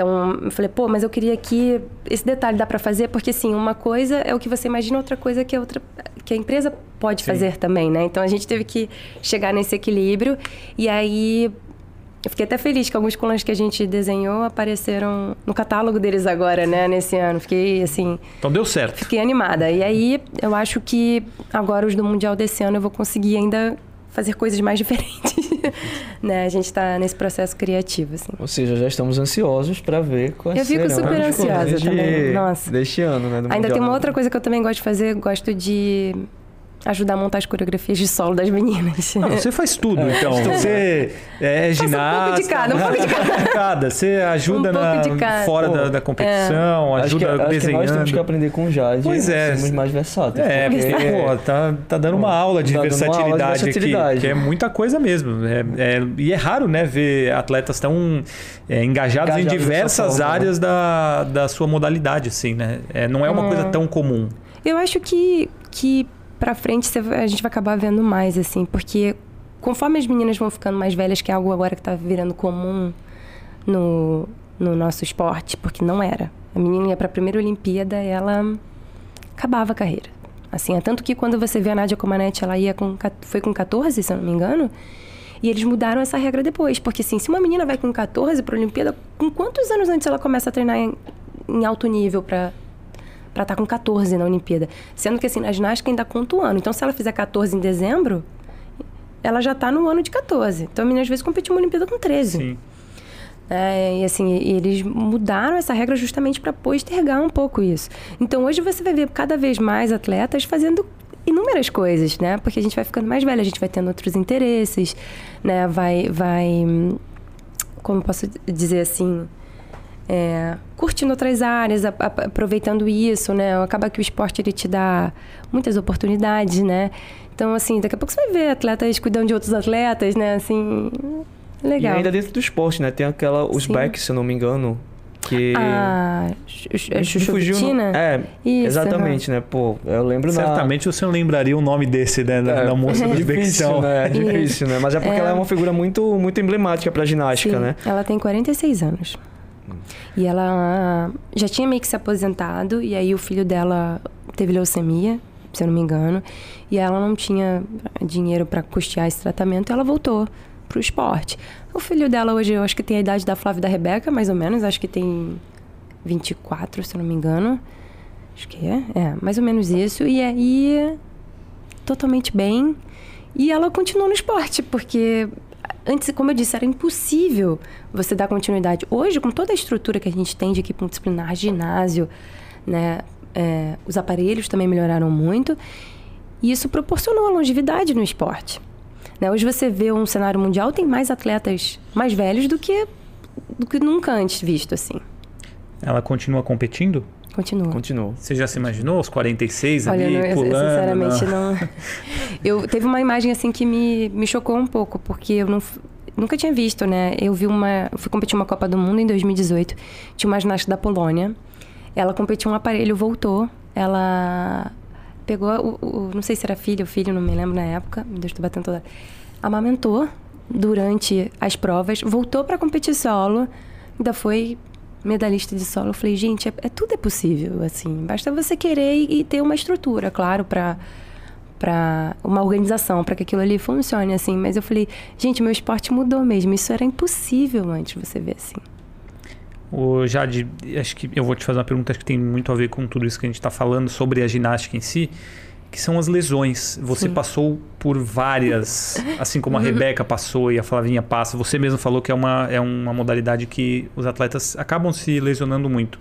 Então, eu falei, pô, mas eu queria que esse detalhe dá pra fazer, porque assim, uma coisa é o que você imagina, outra coisa que a outra que a empresa pode Sim. fazer também, né? Então a gente teve que chegar nesse equilíbrio e aí eu fiquei até feliz que alguns colãs que a gente desenhou apareceram no catálogo deles agora, né, nesse ano. Fiquei assim, Então deu certo. fiquei animada. E aí eu acho que agora os do mundial desse ano eu vou conseguir ainda fazer coisas mais diferentes. né? A gente tá nesse processo criativo, assim. Ou seja, já estamos ansiosos para ver quais Eu fico serão super os ansiosa de- também, nossa. Deste ano, né? do Ainda tem uma outra coisa que eu também gosto de fazer, gosto de ajudar a montar as coreografias de solo das meninas. Ah, você faz tudo, então. Você é um ginasta. pouco de cada, um pouco de cada. Você ajuda Um na, fora Pô, da, da competição, Acho que, ajuda acho que desenhando. nós temos que aprender com o Jade. Pois é. Sermos mais versáteis. É, porque- pô, tá, tá dando uma aula de Tá dando uma aula de versatilidade, versatilidade. aqui, que é muita coisa mesmo. É, é- e é raro, né, ver atletas tão é, engajados, em Engajados dessa diversas forma, né? áreas da, da sua modalidade, assim, né? É, não é uma É. coisa tão comum. Eu acho que, que pra frente a gente vai acabar vendo mais, assim, porque conforme as meninas vão ficando mais velhas, que é algo agora que tá virando comum no, no nosso esporte, porque não era. A menina ia pra primeira Olimpíada, ela acabava a carreira. Assim, é tanto que quando você vê a Nádia Comaneci, ela ia com, foi com 14, se eu não me engano, e eles mudaram essa regra depois. Porque, assim, se uma menina vai com 14 pra Olimpíada, com quantos anos antes ela começa a treinar em, em alto nível pra para estar com 14 na Olimpíada. Sendo que assim, na ginástica ainda conta o ano. Então, se ela fizer 14 em dezembro, ela já tá no ano de 14. Então, a menina às vezes competiu uma Olimpíada com 13. Sim. É, e assim, eles mudaram essa regra justamente para postergar um pouco isso. Então, hoje você vai ver cada vez mais atletas fazendo inúmeras coisas, né? Porque a gente vai ficando mais velha, a gente vai tendo outros interesses, né? Vai, vai, hum, como posso dizer assim, é, curtindo outras áreas, a- a- aproveitando isso, né? Acaba que o esporte ele te dá muitas oportunidades, né? Então, assim, daqui a pouco você vai ver atletas cuidando de outros atletas, né? Assim, legal. E ainda dentro do esporte, né? Tem aquela, os Sim. backs, se eu não me engano, que... A Chu- Me Chu- fugiu no- Chuchutina? É, Isso, exatamente, né? Pô, eu lembro na... Certamente você não lembraria o nome desse, né? Da, É, da moça do difícil, Uzbequistão. né? É difícil, né? Mas é porque É. ela é uma figura muito, muito emblemática pra ginástica, Sim, né? Ela tem 46 anos. E ela já tinha meio que se aposentado, e aí o filho dela teve leucemia, se eu não me engano, e ela não tinha dinheiro para custear esse tratamento, e ela voltou pro esporte. O filho dela hoje, eu acho que tem a idade da Flávia e da Rebeca, mais ou menos, acho que tem 24, se eu não me engano. Acho que é, é, mais ou menos isso. E aí, totalmente bem. E ela continuou no esporte, porque antes, como eu disse, era impossível você dar continuidade. Hoje, com toda a estrutura que a gente tem de equipe multidisciplinar, ginásio, né, é, os aparelhos também melhoraram muito. E isso proporcionou a longevidade no esporte. Né? Hoje você vê um cenário mundial, tem mais atletas mais velhos do que, do que nunca antes visto, assim. Ela continua competindo? Continua. Continua. Você já se imaginou os 46 Olha, ali, não, eu, pulando? sinceramente não. Eu teve uma imagem assim que me, me chocou um pouco, porque eu não, nunca tinha visto, né? Eu vi uma. Eu fui competir uma Copa do Mundo em 2018. Tinha uma ginasta da Polônia. Ela competiu um aparelho, voltou. Ela pegou, o, o- não sei se era filha ou filho, não me lembro na época. Meu Deus, tô batendo toda. Amamentou durante as provas, voltou para competir solo, ainda foi medalhista de solo. Eu falei, gente, é, é- tudo é possível, assim. Basta você querer e, e ter uma estrutura, claro, para para uma organização, para que aquilo ali funcione, assim. Mas eu falei, gente, meu esporte mudou mesmo. Isso era impossível antes, você ver assim. O Jade, acho que eu vou te fazer uma pergunta que tem muito a ver com tudo isso que a gente está falando sobre a ginástica em si, que são as lesões. Você Sim. passou por várias, assim como a Rebeca passou e a Flavinha passa. Você mesmo falou que é uma, é uma modalidade que os atletas acabam se lesionando muito.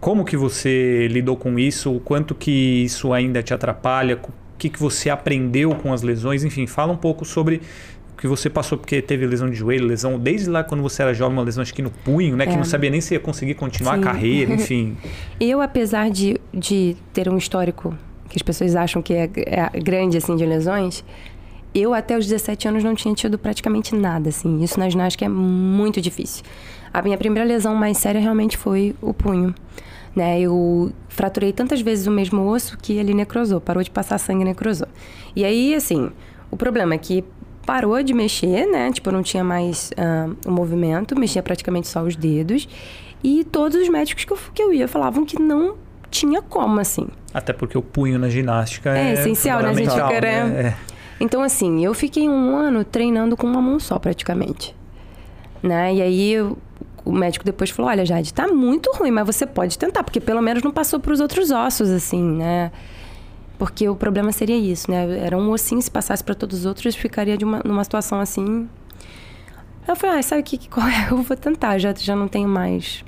Como que você lidou com isso? O quanto que isso ainda te atrapalha? O que, que você aprendeu com as lesões? Enfim, fala um pouco sobre o que você passou, porque teve lesão de joelho, lesão desde lá quando você era jovem, uma lesão acho que no punho, né? Que É. não sabia nem se ia conseguir continuar Sim. a carreira, enfim. Eu, apesar de, de ter um histórico que as pessoas acham que é, é grande, assim, de lesões, eu até os 17 anos não tinha tido praticamente nada, assim. Isso na ginástica é muito difícil. A minha primeira lesão mais séria realmente foi o punho. Né, eu fraturei tantas vezes o mesmo osso que ele necrosou, parou de passar sangue e necrosou. E aí, assim, o problema é que parou de mexer, né? Tipo, não tinha mais ah, o movimento, mexia praticamente só os dedos. E todos os médicos que eu, que eu ia falavam que não tinha como, assim. Até porque o punho na ginástica é, É essencial, né? A gente fica, né? né? É. Então, assim, eu fiquei um ano treinando com uma mão só, praticamente. Né? E aí, eu- o médico depois falou, olha, Jade, tá muito ruim, mas você pode tentar, porque pelo menos não passou para os outros ossos, assim, né? Porque o problema seria isso, né? Era um ossinho, se passasse para todos os outros, ficaria de uma, numa situação assim... Eu falei, ah, sabe o que, que- qual é? Eu vou tentar, já, já não tenho mais...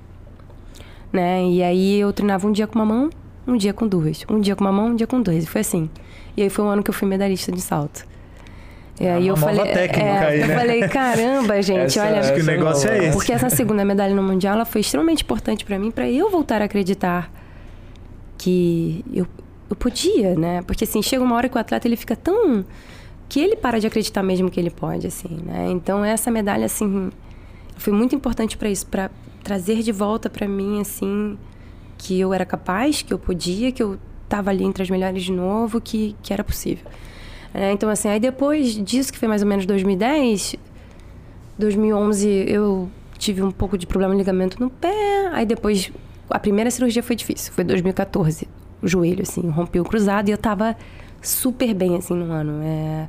Né? E aí, eu treinava um dia com uma mão, um dia com duas. Um dia com uma mão, um dia com duas. E foi assim. E aí foi um ano que eu fui medalhista de salto. E aí É eu falei, técnica é, aí, eu né? falei, caramba, gente, Essa- olha, Acho que o negócio é esse. porque essa segunda medalha no mundial ela foi extremamente importante pra mim pra eu voltar a acreditar que eu, eu podia, né? Porque assim, chega uma hora que o atleta ele fica tão que ele para de acreditar mesmo que ele pode, assim, né? Então essa medalha assim foi muito importante pra isso, pra trazer de volta pra mim assim que eu era capaz, que eu podia, que eu tava ali entre as melhores de novo, que que era possível. É, então assim, aí depois disso que foi mais ou menos 2010, 2011 eu tive um pouco de problema de ligamento no pé. Aí depois, a primeira cirurgia foi difícil. Foi 2014. O joelho, assim, rompeu o cruzado e eu tava super bem, assim, no ano. É,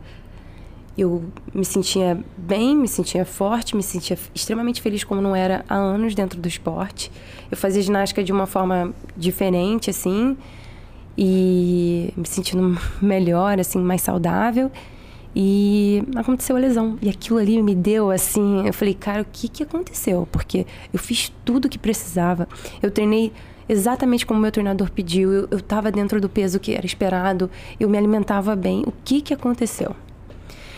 eu me sentia bem, me sentia forte, me sentia extremamente feliz como não era há anos dentro do esporte. Eu fazia ginástica de uma forma diferente, assim, e me sentindo melhor, assim, mais saudável. E aconteceu a lesão. E aquilo ali me deu assim. Eu falei, cara, o que, que aconteceu? Porque eu fiz tudo o que precisava. Eu treinei exatamente como meu treinador pediu. Eu, eu tava dentro do peso que era esperado. Eu me alimentava bem. O que, que aconteceu?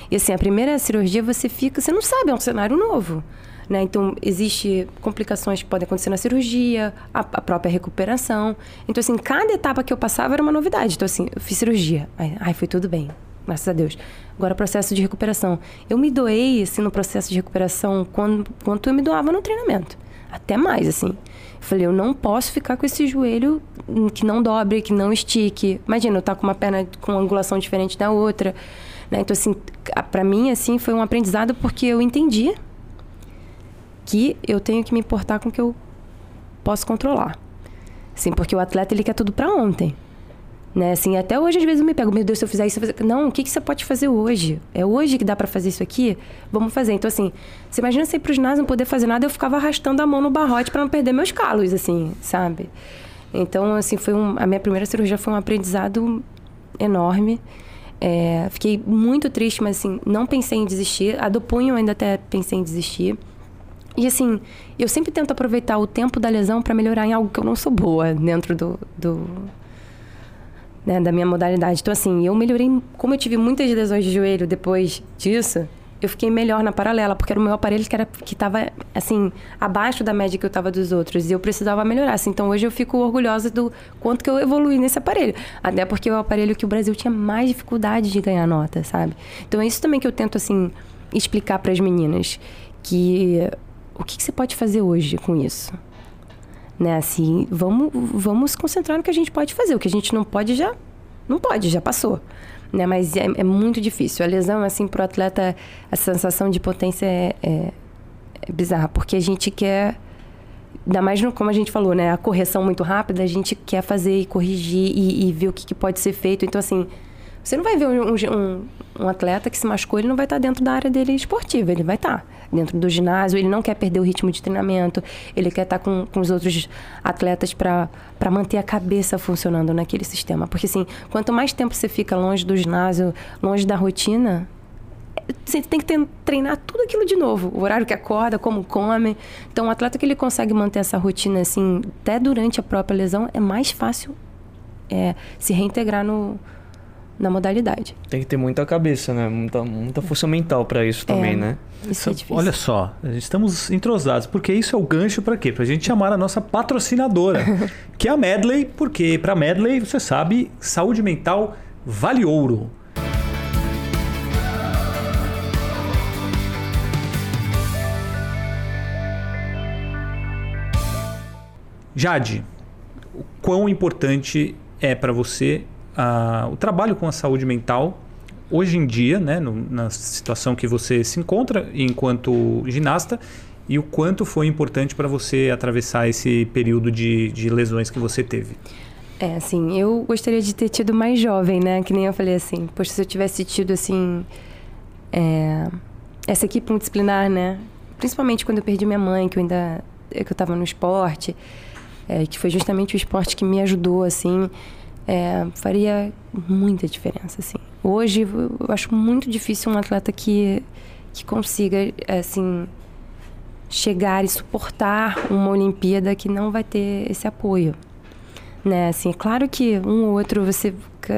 E assim, a primeira cirurgia você fica. Você não sabe, é um cenário novo. Né? Então, existe complicações que podem acontecer na cirurgia, a, a própria recuperação. Então, assim, cada etapa que eu passava era uma novidade. Então, assim, eu fiz cirurgia. Ai, ai, foi tudo bem, graças a Deus. Agora, processo de recuperação. Eu me doei, assim, no processo de recuperação quando, quanto eu me doava no treinamento. Até mais, assim. Falei, eu não posso ficar com esse joelho que não dobre, que não estique. Imagina, eu estar com uma perna com angulação diferente da outra. Né? Então, assim, a- pra mim, assim, foi um aprendizado porque eu entendi que eu tenho que me importar com o que eu posso controlar. Assim, porque o atleta, ele quer tudo pra ontem. Né? Assim, até hoje, às vezes, eu me pego, meu Deus, se eu fizer isso, eu. Não, o que, que você pode fazer hoje? É hoje que dá pra fazer isso aqui? Vamos fazer. Então, assim, você imagina você ir pro ginásio não poder fazer nada, eu ficava arrastando a mão no barrote pra não perder meus calos, assim, sabe? Então, assim, foi um... a minha primeira cirurgia foi um aprendizado enorme. É, fiquei muito triste, mas, assim, não pensei em desistir. A do punho ainda até pensei em desistir. E assim, eu sempre tento aproveitar o tempo da lesão para melhorar em algo que eu não sou boa dentro do, do né, da minha modalidade. Então, assim, eu melhorei. Como eu tive muitas lesões de joelho depois disso, eu fiquei melhor na paralela, porque era o meu aparelho que, era, que tava, assim, abaixo da média que eu tava dos outros. E eu precisava melhorar. Assim, então, hoje eu fico orgulhosa do quanto que eu evolui nesse aparelho. Até porque é o aparelho que o Brasil tinha mais dificuldade de ganhar nota, sabe? Então, é isso também que eu tento, assim, explicar para as meninas. Que o que, que você pode fazer hoje com isso? Né, assim, vamos, vamos se concentrar no que a gente pode fazer. O que a gente não pode já não pode, já passou. Né? Mas é, é muito difícil. A lesão, assim, para o atleta, a sensação de potência é, é, é bizarra, porque a gente quer ainda mais no, como a gente falou, né? A correção muito rápida, a gente quer fazer e corrigir e, e ver o que, que, pode ser feito. Então, assim, você não vai ver um, um, um, atleta que se machucou, ele não vai estar dentro da área dele esportiva, ele vai estar dentro do ginásio, ele não quer perder o ritmo de treinamento, ele quer estar com, com os outros atletas para manter a cabeça funcionando naquele sistema. Porque, assim, quanto mais tempo você fica longe do ginásio, longe da rotina, você tem que treinar tudo aquilo de novo. O horário que acorda, como come. Então, o atleta que ele consegue manter essa rotina, assim, até durante a própria lesão, é mais fácil é, se reintegrar no na modalidade. Tem que ter muita cabeça, né? Muita, muita força mental para isso também, é, né? Isso é Olha só, estamos entrosados, porque isso é o gancho para quê? Para a gente chamar a nossa patrocinadora, que é a Medley, porque para Medley, você sabe, saúde mental vale ouro. Jade, o quão importante é para você a, o trabalho com a saúde mental hoje em dia, né, no, na situação que você se encontra enquanto ginasta e o quanto foi importante para você atravessar esse período de, de lesões que você teve? É, assim, eu gostaria de ter tido mais jovem, né? Que nem eu falei assim, poxa, se eu tivesse tido, assim, é, essa equipe multidisciplinar, né? Principalmente quando eu perdi minha mãe, que eu ainda, que eu estava no esporte, é, que foi justamente o esporte que me ajudou, assim, é, faria muita diferença, assim. Hoje, eu acho muito difícil um atleta que, que consiga, assim, chegar e suportar uma Olimpíada que não vai ter esse apoio, né? Assim, é claro que um ou outro você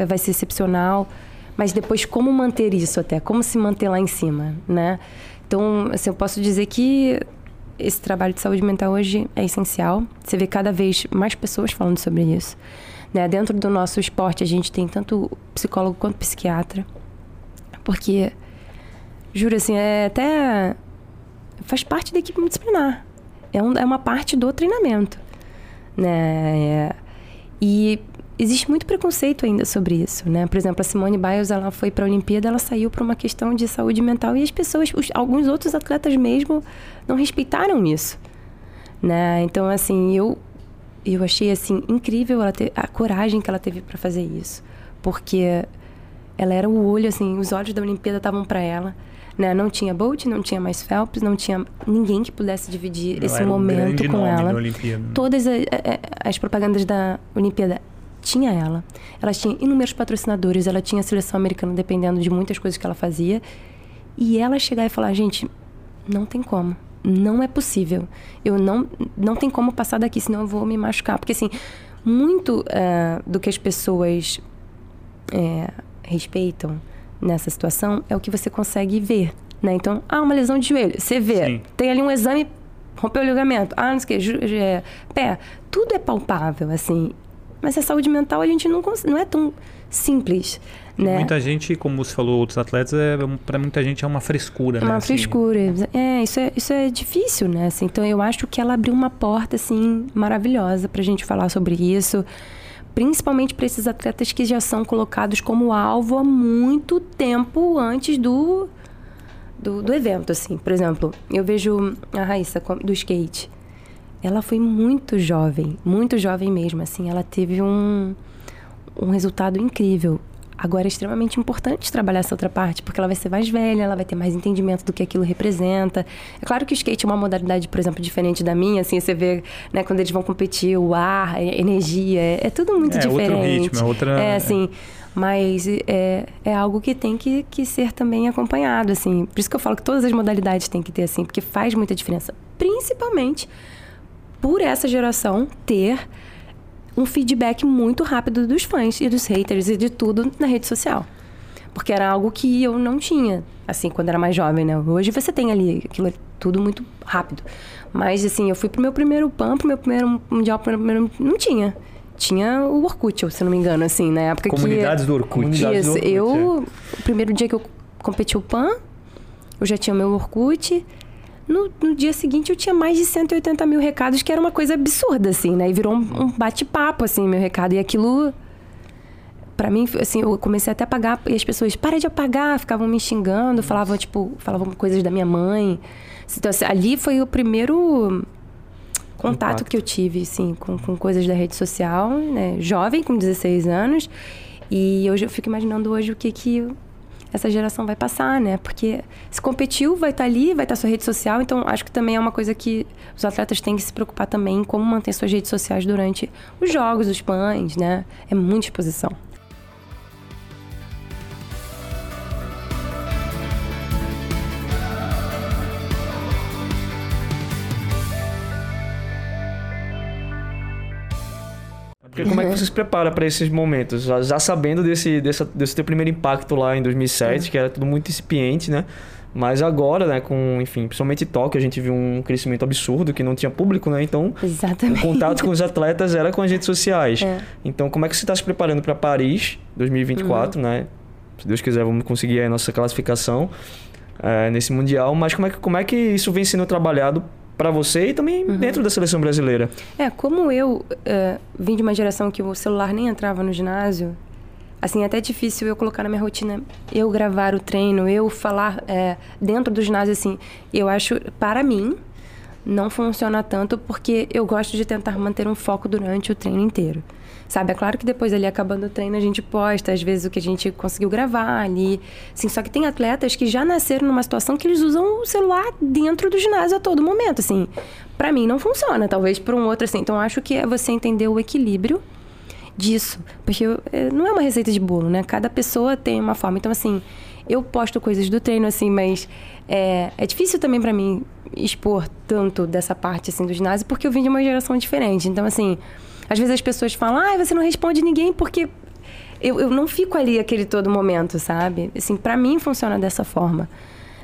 vai ser excepcional, mas depois como manter isso até, como se manter lá em cima, né? Então, assim, eu posso dizer que esse trabalho de saúde mental hoje é essencial. Você vê cada vez mais pessoas falando sobre isso. Né? Dentro do nosso esporte, a gente tem tanto psicólogo quanto psiquiatra. Porque, juro assim, é até. faz parte da equipe multidisciplinar. É, um, é uma parte do treinamento. Né? É, e existe muito preconceito ainda sobre isso, né? Por exemplo, a Simone Biles, ela foi para a Olimpíada, ela saiu por uma questão de saúde mental e as pessoas, os, alguns outros atletas mesmo, não respeitaram isso, né? Então, assim, eu eu achei assim incrível ela ter a coragem que ela teve para fazer isso, porque ela era o olho assim, os olhos da Olimpíada estavam para ela. Né? Não tinha Bolt, não tinha mais Phelps, não tinha ninguém que pudesse dividir esse momento um com ela. Todas as, as propagandas da Olimpíada tinha ela. Ela tinha inúmeros patrocinadores, ela tinha a seleção americana dependendo de muitas coisas que ela fazia. E ela chegar e falar, gente, não tem como não é possível. Eu não, não tem como passar daqui, senão eu vou me machucar. Porque, assim, muito uh, do que as pessoas é, respeitam nessa situação é o que você consegue ver, né? Então, ah, uma lesão de joelho, você vê. Sim. Tem ali um exame, rompeu o ligamento, ah, não sei o que, é, pé. Tudo é palpável, assim. Mas a saúde mental a gente não, não é tão simples. Né? Muita gente, como você falou, outros atletas, é, para muita gente é uma frescura, uma né? frescura. É, isso é, isso é difícil, né? Assim, então eu acho que ela abriu uma porta, assim, maravilhosa pra gente falar sobre isso. Principalmente para esses atletas que já são colocados como alvo há muito tempo antes do, do, do evento, assim. Por exemplo, eu vejo a Raíssa do skate. Ela foi muito jovem, muito jovem mesmo, assim. Ela teve um, um resultado incrível. Agora é extremamente importante trabalhar essa outra parte, porque ela vai ser mais velha, ela vai ter mais entendimento do que aquilo representa. É claro que o skate é uma modalidade, por exemplo, diferente da minha, assim, você vê, né, quando eles vão competir, o ar, a energia, é, é tudo muito é, diferente. Outro ritmo, é outra. É, assim. Mas é, é algo que tem que, que ser também acompanhado, assim. Por isso que eu falo que todas as modalidades têm que ter, assim, porque faz muita diferença. Principalmente por essa geração ter um feedback muito rápido dos fãs e dos haters e de tudo na rede social. Porque era algo que eu não tinha, assim, quando era mais jovem, né? Hoje você tem ali aquilo tudo muito rápido. Mas, assim, eu fui pro meu primeiro PAN, pro meu primeiro Mundial, pro meu primeiro... Não tinha. Tinha o Orkut, se não me engano, assim, na época Comunidades que... do Orkut. Comunidades Isso, do Orkut, eu... O primeiro dia que eu competi o PAN, eu já tinha o meu Orkut... No, no, dia seguinte eu tinha mais de 180 mil recados, que era uma coisa absurda, assim, né? E virou um, um bate-papo, assim, meu recado. E aquilo, para mim, assim, eu comecei até a apagar, e as pessoas, para de apagar, ficavam me xingando, falavam, tipo, falavam coisas da minha mãe. Então, assim, ali foi o primeiro contato Impacto. que eu tive, assim, com, com coisas da rede social, né? Jovem, com 16 anos. E hoje eu fico imaginando hoje o que que essa geração vai passar, né? Porque se competiu, vai estar tá ali, vai estar tá sua rede social. Então, acho que também é uma coisa que os atletas têm que se preocupar também em como manter suas redes sociais durante os jogos, os pães, né? É muita exposição. Porque como é que você se prepara para esses momentos? Já, já sabendo desse, desse, desse teu primeiro impacto lá em 2007, uhum. que era tudo muito incipiente, né? Mas agora, né, com, enfim, principalmente Tóquio, a gente viu um crescimento absurdo, que não tinha público, né? Então, Exatamente. o contato com os atletas era com as redes sociais. É. Então, como é que você está se preparando para Paris 2024, uhum. né? Se Deus quiser, vamos conseguir a nossa classificação é, nesse Mundial. Mas como é, que, como é que isso vem sendo trabalhado para você e também uhum. dentro da seleção brasileira. É, como eu uh, vim de uma geração que o celular nem entrava no ginásio, assim, é até difícil eu colocar na minha rotina, eu gravar o treino, eu falar é, dentro do ginásio, assim, eu acho, para mim, não funciona tanto porque eu gosto de tentar manter um foco durante o treino inteiro. Sabe, é claro que depois ali acabando o treino a gente posta, às vezes o que a gente conseguiu gravar ali. Sim, só que tem atletas que já nasceram numa situação que eles usam o celular dentro do ginásio a todo momento, assim. Para mim não funciona, talvez para um outro assim. Então acho que é você entender o equilíbrio disso, porque é, não é uma receita de bolo, né? Cada pessoa tem uma forma. Então assim, eu posto coisas do treino assim, mas é, é difícil também para mim expor tanto dessa parte assim do ginásio, porque eu vim de uma geração diferente. Então assim, às vezes as pessoas falam, ah, você não responde ninguém porque eu, eu não fico ali aquele todo momento, sabe? Assim, para mim funciona dessa forma,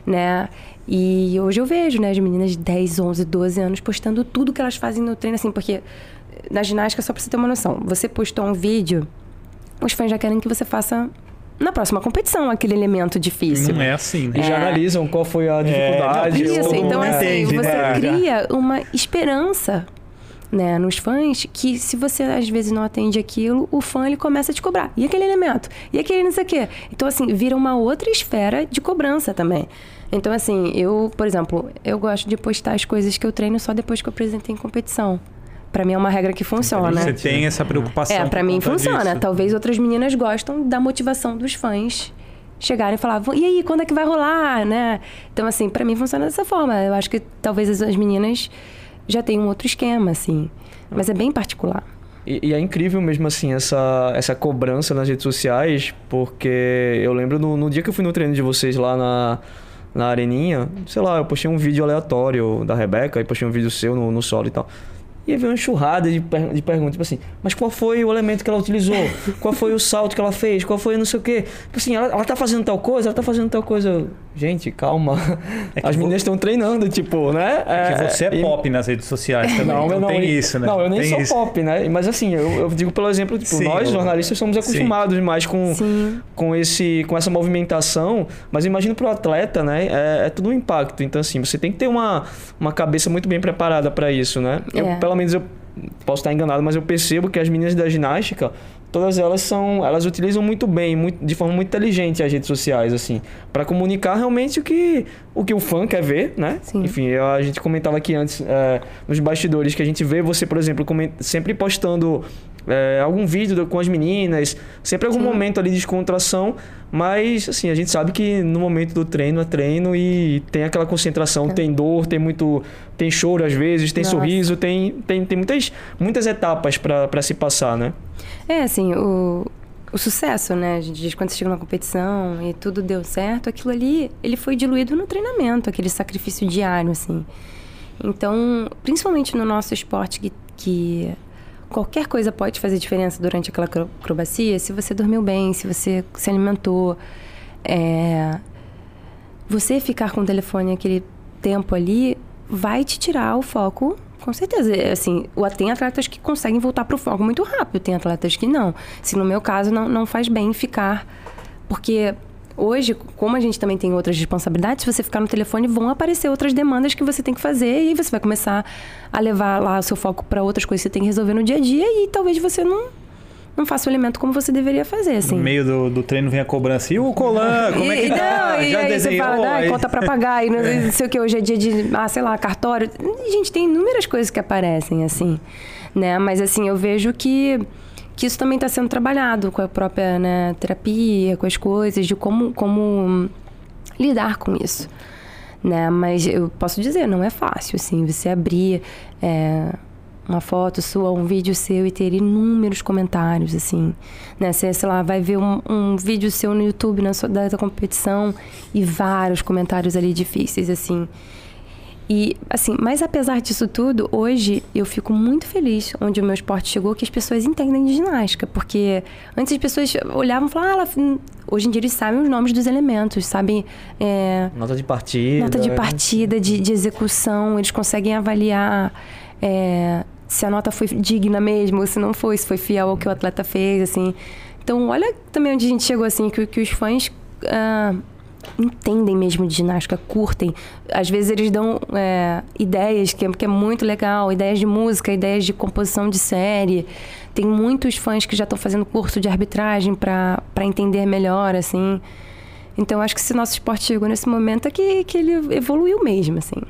né? E hoje eu vejo, né, as meninas de 10, 11, 12 anos postando tudo que elas fazem no treino, assim, porque na ginástica, só pra você ter uma noção, você postou um vídeo, os fãs já querem que você faça na próxima competição aquele elemento difícil. Não é assim, né? E já analisam qual foi a dificuldade. É, isso, então assim, você né? cria uma esperança né, nos fãs que se você às vezes não atende aquilo, o fã ele começa a te cobrar. E aquele elemento? E aquele não sei o quê? Então, assim, vira uma outra esfera de cobrança também. Então, assim, eu, por exemplo, eu gosto de postar as coisas que eu treino só depois que eu apresentei em competição. Para mim é uma regra que funciona. Você tem essa preocupação. É, para mim funciona. Disso. Talvez outras meninas gostam da motivação dos fãs chegarem e falar, e aí, quando é que vai rolar, né? Então, assim, para mim funciona dessa forma. Eu acho que talvez as meninas já tem um outro esquema, assim. Mas é bem particular. E, e, é incrível mesmo, assim, essa, essa cobrança nas redes sociais, porque eu lembro no, no dia que eu fui no treino de vocês lá na, na areninha, sei lá, eu postei um vídeo aleatório da Rebeca, e postei um vídeo seu no, no solo e tal. E aí veio uma enxurrada de, per de perguntas, tipo assim, mas qual foi o elemento que ela utilizou? Qual foi o salto que ela fez? Qual foi não sei o quê? Tipo assim, ela, ela tá fazendo tal coisa, ela tá fazendo tal coisa. Gente, calma. É As meninas estão treinando, tipo, né? É, que você é pop nas redes sociais também. Não, então não tem isso, né? Não, eu nem tem sou isso. pop, né? Mas assim, eu, eu digo pelo exemplo, tipo, Sim, nós eu... jornalistas somos acostumados Sim. mais com, com, esse, com essa movimentação, mas imagino pro atleta, né? É, é tudo um impacto. Então, assim, você tem que ter uma, uma cabeça muito bem preparada para isso, né? Eu, é. pelo menos eu posso estar enganado, mas eu percebo que as meninas da ginástica, todas elas são, elas utilizam muito bem, muito, de forma muito inteligente as redes sociais, assim, para comunicar realmente o que o que o fã quer ver, né? Sim. Enfim, a gente comentava aqui antes é, nos bastidores que a gente vê você, por exemplo, sempre postando é, algum vídeo com as meninas, sempre algum Sim. momento ali de descontração, mas assim, a gente sabe que no momento do treino é treino e tem aquela concentração, é. tem dor, tem muito, tem choro às vezes, tem Nossa. sorriso, tem, tem, tem muitas, muitas etapas para se passar, né? É, assim, o, o sucesso, né? A gente diz quando você chega numa competição e tudo deu certo, aquilo ali, ele foi diluído no treinamento, aquele sacrifício diário, assim. Então, principalmente no nosso esporte que, que qualquer coisa pode fazer diferença durante aquela acrobacia. Se você dormiu bem, se você se alimentou, é... você ficar com o telefone aquele tempo ali vai te tirar o foco com certeza. É, assim, tem atletas que conseguem voltar para o foco muito rápido, tem atletas que não. Se no meu caso não, não faz bem ficar. Porque hoje, como a gente também tem outras responsabilidades, se você ficar no telefone, vão aparecer outras demandas que você tem que fazer e você vai começar a levar lá o seu foco para outras coisas que você tem que resolver no dia a dia e talvez você não não faça o alimento como você deveria fazer, assim. No meio do, do treino vem a cobrança. E o Colan, como é que tá? Não, e Já aí desenhou? Você fala, ah, conta pra pagar, e não, é. sei o que, hoje é dia de, ah, sei lá, cartório. Gente, tem inúmeras coisas que aparecem, assim, né? Mas, assim, eu vejo que que isso também está sendo trabalhado com a própria né, terapia, com as coisas, de como, como lidar com isso. Né? Mas eu posso dizer, não é fácil, assim, você abrir é, uma foto sua, um vídeo seu e ter inúmeros comentários, assim, né? Você, sei lá, vai ver um, um vídeo seu no YouTube na sua, da, competição e vários comentários ali difíceis, assim. E, assim, mas apesar disso tudo, hoje eu fico muito feliz onde o meu esporte chegou, que as pessoas entendem de ginástica. Porque antes as pessoas olhavam e falavam, ah, ela... hoje em dia eles sabem os nomes dos elementos, sabem. É... Nota de partida. Nota de partida, de, de execução, eles conseguem avaliar. É, se a nota foi digna mesmo, ou se não foi, se foi fiel ao que o atleta fez, assim. Então, olha também onde a gente chegou, assim, que, que os fãs uh, entendem mesmo de ginástica, curtem. Às vezes eles dão é, ideias, que é, que é muito legal, ideias de música, ideias de composição de série. Tem muitos fãs que já estão fazendo curso de arbitragem para entender melhor, assim. Então, acho que se nosso esporte chegou nesse momento é que, que ele evoluiu mesmo, assim.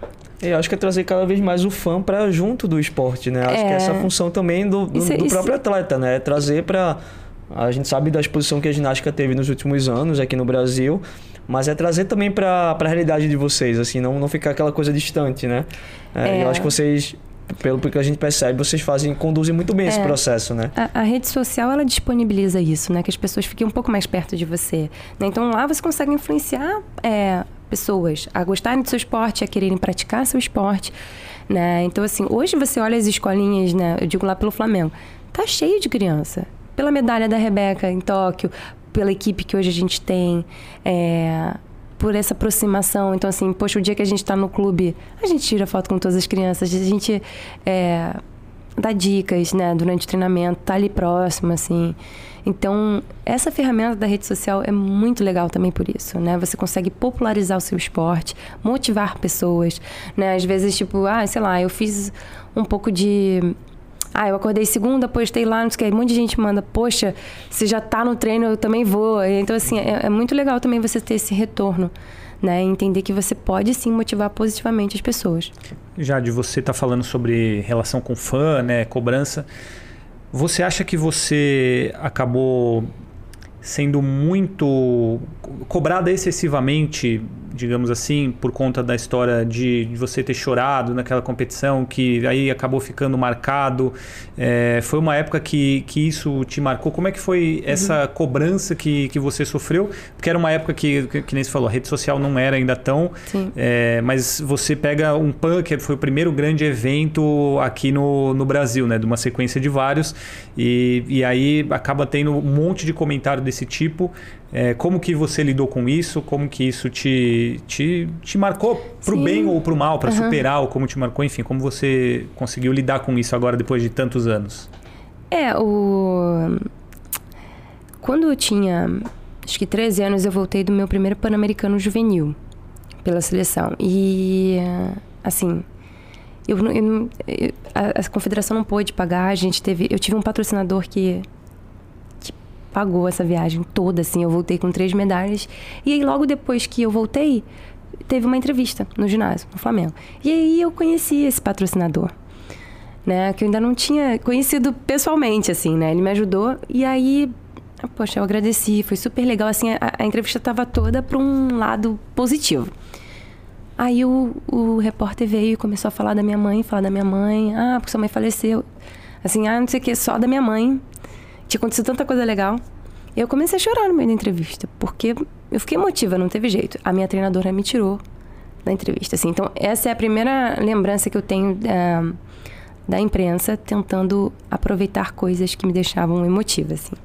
Eu acho que é trazer cada vez mais o fã para junto do esporte, né? Acho é. que essa é função também do, do, isso, do próprio isso... atleta, né? É trazer para a gente sabe da exposição que a ginástica teve nos últimos anos aqui no Brasil, mas é trazer também para a realidade de vocês, assim, não, não ficar aquela coisa distante, né? É, é. Eu acho que vocês pelo que a gente percebe, vocês fazem, conduzem muito bem é, esse processo, né? A, a, rede social, ela disponibiliza isso, né? Que as pessoas fiquem um pouco mais perto de você. Né? Então, lá você consegue influenciar é, pessoas a gostarem do seu esporte, a quererem praticar seu esporte, né? Então, assim, hoje você olha as escolinhas, né? Eu digo lá pelo Flamengo, tá cheio de criança. Pela medalha da Rebeca em Tóquio, pela equipe que hoje a gente tem, é, por essa aproximação. Então, assim, poxa, o dia que a gente está no clube, a gente tira foto com todas as crianças, a gente é, dá dicas, né, durante o treinamento, tá ali próximo, assim. Então, essa ferramenta da rede social é muito legal também por isso, né? Você consegue popularizar o seu esporte, motivar pessoas, né? Às vezes, tipo, ah, sei lá, eu fiz um pouco de ah, eu acordei segunda, postei lá, não sei o que. Um monte de gente manda, poxa, você já tá no treino, eu também vou. Então, assim, é, é muito legal também você ter esse retorno. Né? Entender que você pode sim motivar positivamente as pessoas. Já de você tá falando sobre relação com fã, né, cobrança. Você acha que você acabou sendo muito cobrada excessivamente digamos assim, por conta da história de, de, você ter chorado naquela competição, que aí acabou ficando marcado. É, foi uma época que, que isso te marcou. Como é que foi essa uhum. cobrança que, que você sofreu? Porque era uma época que, que, que nem você falou, a rede social não era ainda tão. É, mas você pega um PAN, que foi o primeiro grande evento aqui no, no Brasil, né? De uma sequência de vários. E, e aí acaba tendo um monte de comentário desse tipo. É, como que você lidou com isso? Como que isso te, te, te marcou para o bem ou para o mal, para uhum. superar, ou como te marcou? Enfim, como você conseguiu lidar com isso agora depois de tantos anos? É, o... Quando eu tinha, acho que 13 anos, eu voltei do meu primeiro Pan-Americano Juvenil pela seleção. E, assim, eu, eu, eu, a, a confederação não pôde pagar, a gente teve... Eu tive um patrocinador que pagou essa viagem toda, assim. Eu voltei com três medalhas. E aí, logo depois que eu voltei, teve uma entrevista no ginásio, no Flamengo. E aí eu conheci esse patrocinador, né? Que eu ainda não tinha conhecido pessoalmente, assim, né? Ele me ajudou. E aí, poxa, eu agradeci. Foi super legal, assim. A, a entrevista estava toda para um lado positivo. Aí o, o repórter veio e começou a falar da minha mãe, falar da minha mãe. Ah, porque sua mãe faleceu. Assim, ah, não sei o que, só da minha mãe. Tinha acontecido tanta coisa legal. Eu comecei a chorar no meio da entrevista, porque eu fiquei emotiva, não teve jeito. A minha treinadora me tirou da entrevista, assim. Então, essa é a primeira lembrança que eu tenho é, da imprensa, tentando aproveitar coisas que me deixavam emotiva, assim.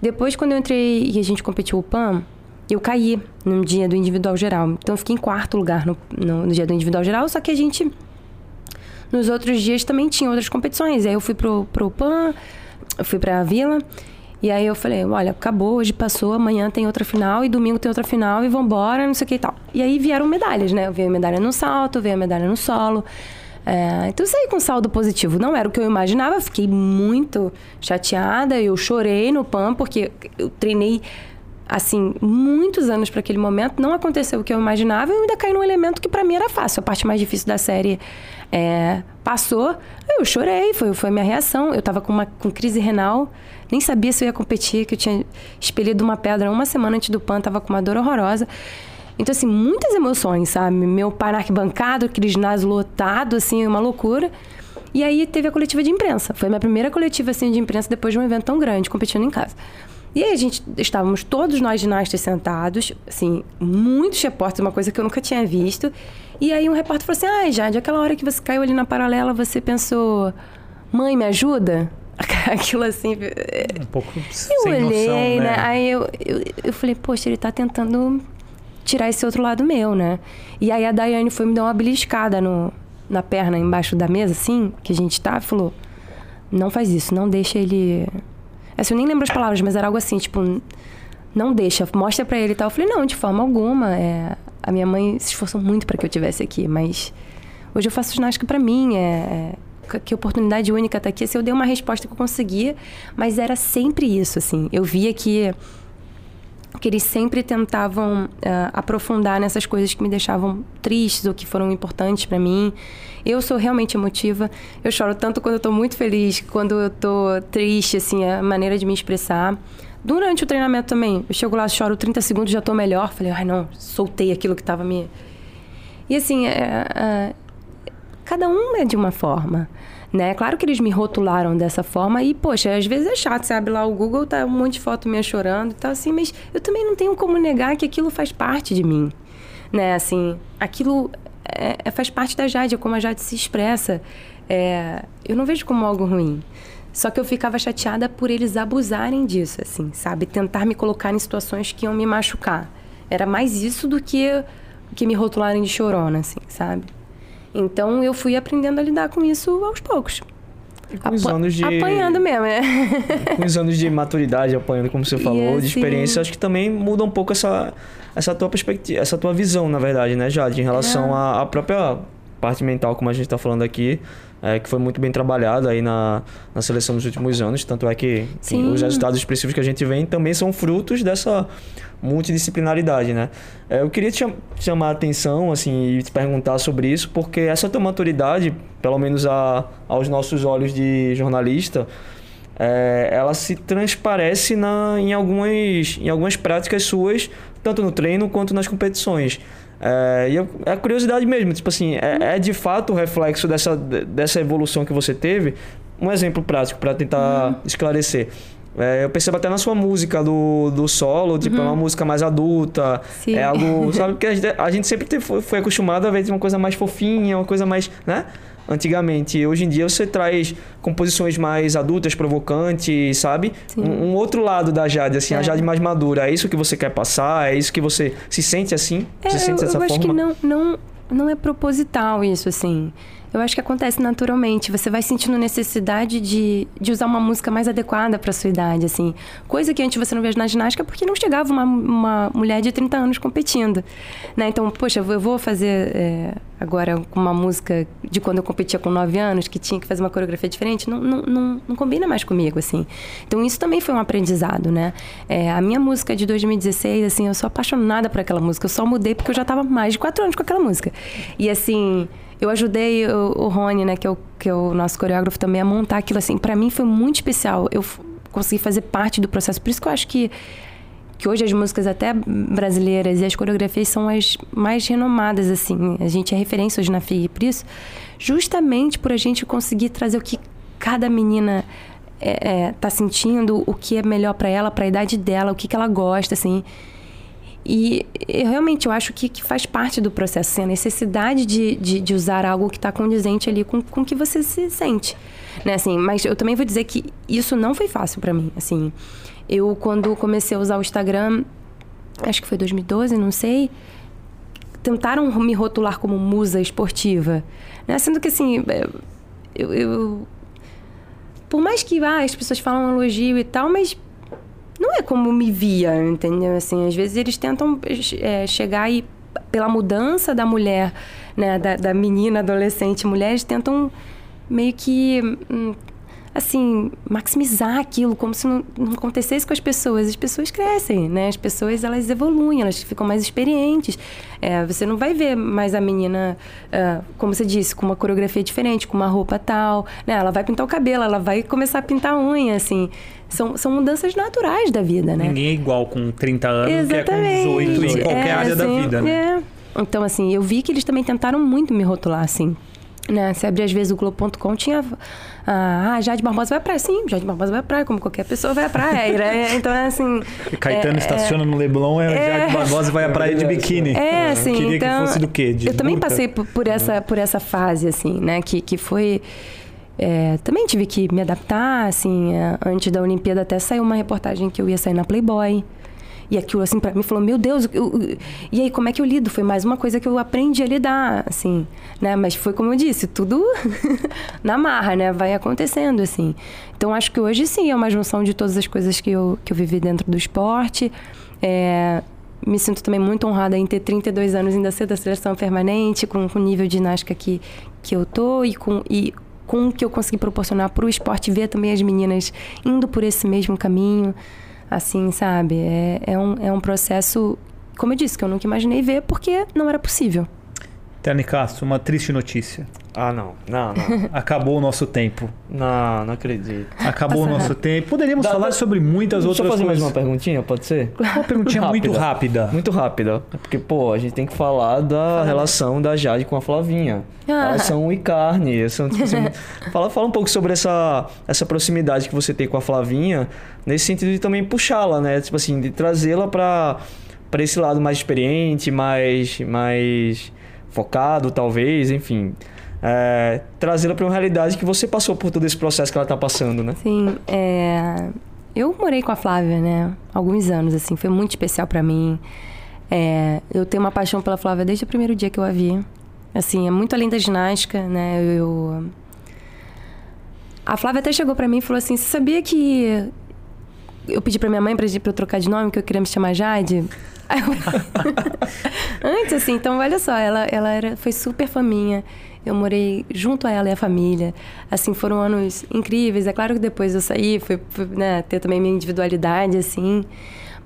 Depois, quando eu entrei e a gente competiu o PAN, eu caí no dia do individual geral. Então, eu fiquei em quarto lugar no, no, no dia do individual geral, só que a gente, nos outros dias, também tinha outras competições. Aí eu fui pro, pro PAN, eu fui pra Vila, e aí eu falei, olha, acabou, hoje passou, amanhã tem outra final e domingo tem outra final e vambora, não sei o que e tal. E aí vieram medalhas, né? A medalha no salto, veio medalha no solo. É, então saí com saldo positivo. Não era o que eu imaginava, fiquei muito chateada. Eu chorei no PAN, porque eu treinei assim, muitos anos para aquele momento, não aconteceu o que eu imaginava e eu ainda caí num elemento que para mim era fácil. A parte mais difícil da série é, passou, eu chorei, foi, foi a minha reação. Eu tava com uma com crise renal, nem sabia se eu ia competir, que eu tinha expelido uma pedra uma semana antes do PAN, tava com uma dor horrorosa. Então, assim, muitas emoções, sabe? Meu pai na arquibancada, lotado, assim, uma loucura. E aí teve a coletiva de imprensa. Foi a minha primeira coletiva, assim, de imprensa depois de um evento tão grande, competindo em casa. E aí a gente estávamos todos nós ginastas sentados, assim, muitos repórteres, uma coisa que eu nunca tinha visto. E aí um repórter falou assim: "Ai, ah, Jade, aquela hora que você caiu ali na paralela, você pensou: "Mãe, me ajuda?" Aquilo assim, um pouco eu olhei, noção, né? né? Aí eu, eu, eu falei: "Poxa, ele tá tentando tirar esse outro lado meu, né?" E aí a Daiane foi me dar uma beliscada no na perna embaixo da mesa assim, que a gente tava, e falou: "Não faz isso, não deixa ele Assim, eu nem lembro as palavras, mas era algo assim, tipo, não deixa, mostra para ele e tal. Eu falei, não, de forma alguma. É, a minha mãe se esforçou muito para que eu tivesse aqui, mas hoje eu faço ginástica para mim. É, é, que oportunidade única tá aqui. Assim, eu dei uma resposta que eu conseguia, mas era sempre isso, assim. Eu via que que eles sempre tentavam uh, aprofundar nessas coisas que me deixavam tristes ou que foram importantes para mim. Eu sou realmente emotiva. Eu choro tanto quando eu tô muito feliz, quando eu tô triste, assim, a maneira de me expressar. Durante o treinamento também, eu chego lá, choro 30 segundos, já tô melhor. Falei, ai não, soltei aquilo que tava me. E assim, é, é, cada um é de uma forma. Né? Claro que eles me rotularam dessa forma e, poxa, às vezes é chato, você abre lá o Google, tá um monte de foto minha chorando e tal, assim, mas eu também não tenho como negar que aquilo faz parte de mim, né? Assim, aquilo é, é, faz parte da Jade, é como a Jade se expressa. É, eu não vejo como algo ruim. Só que eu ficava chateada por eles abusarem disso, assim, sabe? Tentar me colocar em situações que iam me machucar. Era mais isso do que, que me rotularem de chorona, assim, sabe? Então eu fui aprendendo a lidar com isso aos poucos. E com os anos de. Apanhando mesmo, né? com os anos de maturidade, apanhando, como você falou, assim... de experiência, acho que também muda um pouco essa, essa tua perspectiva, essa tua visão, na verdade, né, Jade, em relação é. à, à própria parte mental, como a gente está falando aqui, é, que foi muito bem trabalhada aí na, na seleção nos últimos anos. Tanto é que os resultados expressivos que a gente vê também são frutos dessa multidisciplinaridade, né? É, eu queria te chamar a atenção, assim, e te perguntar sobre isso, porque essa tua maturidade, pelo menos a, aos nossos olhos de jornalista, é, ela se transparece na, em, algumas, em algumas práticas suas, tanto no treino quanto nas competições. É, e eu, é curiosidade mesmo, tipo assim, é, é, de fato o reflexo dessa, dessa evolução que você teve. Um exemplo prático para tentar uhum. esclarecer. É, eu percebo até na sua música do, do solo, tipo, uhum. é uma uhum. música mais adulta. Sim. É algo, sabe? Porque a gente, a gente sempre foi, foi acostumado a ver uma coisa mais fofinha, uma coisa mais, né? Antigamente. Hoje em dia você traz composições mais adultas, provocantes, sabe? Um, um, outro lado da Jade, assim, é. a Jade mais madura. É isso que você quer passar? É isso que você se sente assim? É, se sente eu, dessa eu forma? acho que não, não, não é proposital isso, assim. Eu acho que acontece naturalmente. Você vai sentindo necessidade de, de usar uma música mais adequada para sua idade, assim. Coisa que antes você não via na ginástica porque não chegava uma, uma mulher de 30 anos competindo, né? Então, poxa, eu vou fazer é, agora uma música de quando eu competia com 9 anos, que tinha que fazer uma coreografia diferente. Não, não, não, não combina mais comigo, assim. Então, isso também foi um aprendizado, né? É, a minha música de 2016, assim, eu sou apaixonada por aquela música. Eu só mudei porque eu já estava mais de 4 anos com aquela música. E, assim eu ajudei o, o Rony, né, que é o, que é o nosso coreógrafo também, a montar aquilo assim. Para mim foi muito especial. Eu consegui fazer parte do processo. Por isso que eu acho que que hoje as músicas até brasileiras e as coreografias são as mais renomadas assim. A gente é referência hoje na FIG por isso, justamente por a gente conseguir trazer o que cada menina é, é, tá sentindo, o que é melhor para ela, para a idade dela, o que, que ela gosta, assim. e eu, realmente eu acho que, que, faz parte do processo, assim, a necessidade de, de, de usar algo que está condizente ali com o que você se sente. Né, assim, mas eu também vou dizer que isso não foi fácil para mim. Assim, eu, quando comecei a usar o Instagram, acho que foi 2012, não sei, tentaram me rotular como musa esportiva. Né? Sendo que, assim, é, eu, eu por mais que ah, as pessoas falam um elogio e tal, mas não é como me via, entendeu? Assim, às vezes eles tentam é, chegar e pela mudança da mulher, né, da, da menina, adolescente, mulheres tentam meio que hum, assim, maximizar aquilo, como se não, não, acontecesse com as pessoas. As pessoas crescem, né? As pessoas, elas evoluem, elas ficam mais experientes. É, você não vai ver mais a menina, uh, como você disse, com uma coreografia diferente, com uma roupa tal, né? Ela vai pintar o cabelo, ela vai começar a pintar a unha, assim. São, são mudanças naturais da vida, né? Ninguém é igual com 30 anos Exatamente. que é com 18 em qualquer é, área assim, da vida, né? É. Então, assim, eu vi que eles também tentaram muito me rotular, assim. Né? Você abria às vezes o Globo.com, tinha. Ah, Jade Barbosa vai à praia. Sim, Jade Barbosa vai à praia, como qualquer pessoa vai à praia. Né? Então é assim. Caetano é, estaciona é, no Leblon, é, é, Jade Barbosa vai à praia de biquíni. É, assim. Queria então, que fosse do quê? De eu também passei por, por, essa, por essa fase, assim, né? Que, que foi. É, também tive que me adaptar, assim, é, antes da Olimpíada até saiu uma reportagem que eu ia sair na Playboy. E aquilo, assim, para mim falou: Meu Deus, eu, eu, e aí como é que eu lido? Foi mais uma coisa que eu aprendi a lidar, assim, né? Mas foi como eu disse, tudo na marra, né? Vai acontecendo, assim. Então acho que hoje sim é uma junção de todas as coisas que eu, que eu vivi dentro do esporte. É, me sinto também muito honrada em ter 32 anos ainda ser da seleção permanente, com, o nível de ginástica que, que eu tô e com, e com o que eu consegui proporcionar para o esporte, ver também as meninas indo por esse mesmo caminho assim, sabe? É, é, um, é um processo, como eu disse, que eu nunca imaginei ver porque não era possível. Terni Castro, uma triste notícia. Ah, não. Não, não. Acabou o nosso tempo. Não, não acredito. Acabou o nosso tempo. Poderíamos dá, falar dá, sobre muitas outras coisas. Deixa eu fazer mais uma perguntinha, pode ser? Uma perguntinha rápida. muito rápida. Muito rápida. Porque, pô, a gente tem que falar da fala. relação da Jade com a Flavinha. Ah. Elas são e carne. São, tipo, assim, fala, fala um pouco sobre essa, essa proximidade que você tem com a Flavinha, nesse sentido de também puxá-la, né? Tipo assim, de trazê-la para para esse lado mais experiente, mais mais focado, talvez, enfim. É, trazê-la para uma realidade que você passou por todo esse processo que ela está passando, né? Sim, é... eu morei com a Flávia, né? Alguns anos, assim, foi muito especial para mim. É... Eu tenho uma paixão pela Flávia desde o primeiro dia que eu a vi. Assim, é muito além da ginástica, né? Eu... A Flávia até chegou para mim e falou assim: Você sabia que eu pedi para minha mãe para eu trocar de nome, que eu queria me chamar Jade? Antes, assim, então olha só, ela, ela era, foi super faminha. Eu morei junto a ela e a família. Assim, foram anos incríveis. É claro que depois eu saí, fui, fui né, ter também minha individualidade, assim.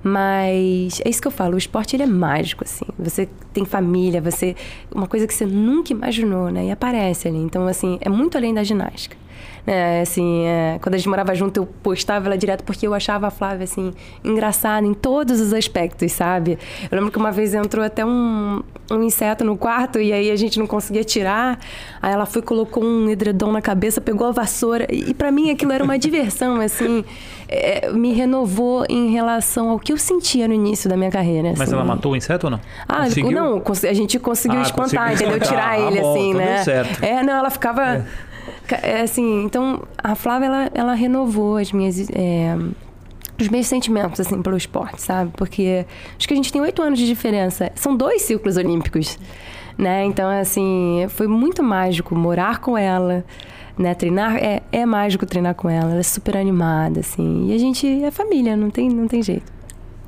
Mas é isso que eu falo, o esporte ele é mágico, assim. Você tem família, você. Uma coisa que você nunca imaginou, né? E aparece ali. Então, assim, é muito além da ginástica. É, assim, é, quando a gente morava junto, eu postava ela direto porque eu achava a Flávia, assim, engraçada em todos os aspectos, sabe? Eu lembro que uma vez entrou até um, um inseto no quarto e aí a gente não conseguia tirar. Aí ela foi, colocou um edredom na cabeça, pegou a vassoura. E para mim aquilo era uma diversão, assim. É, me renovou em relação ao que eu sentia no início da minha carreira. Mas assim. ela matou o inseto ou não? Ah, conseguiu? não, a gente conseguiu ah, espantar, entendeu? Tirar ah, ele, bom, assim, né? Certo. É, não, ela ficava. É. Assim, então a Flávia ela, ela renovou as minhas é, os meus sentimentos assim pelo esporte, sabe? Porque acho que a gente tem oito anos de diferença. São dois ciclos olímpicos, né? Então assim foi muito mágico morar com ela. Né, treinar é, é mágico treinar com ela, ela é super animada, assim. E a gente é família, não tem, não tem jeito.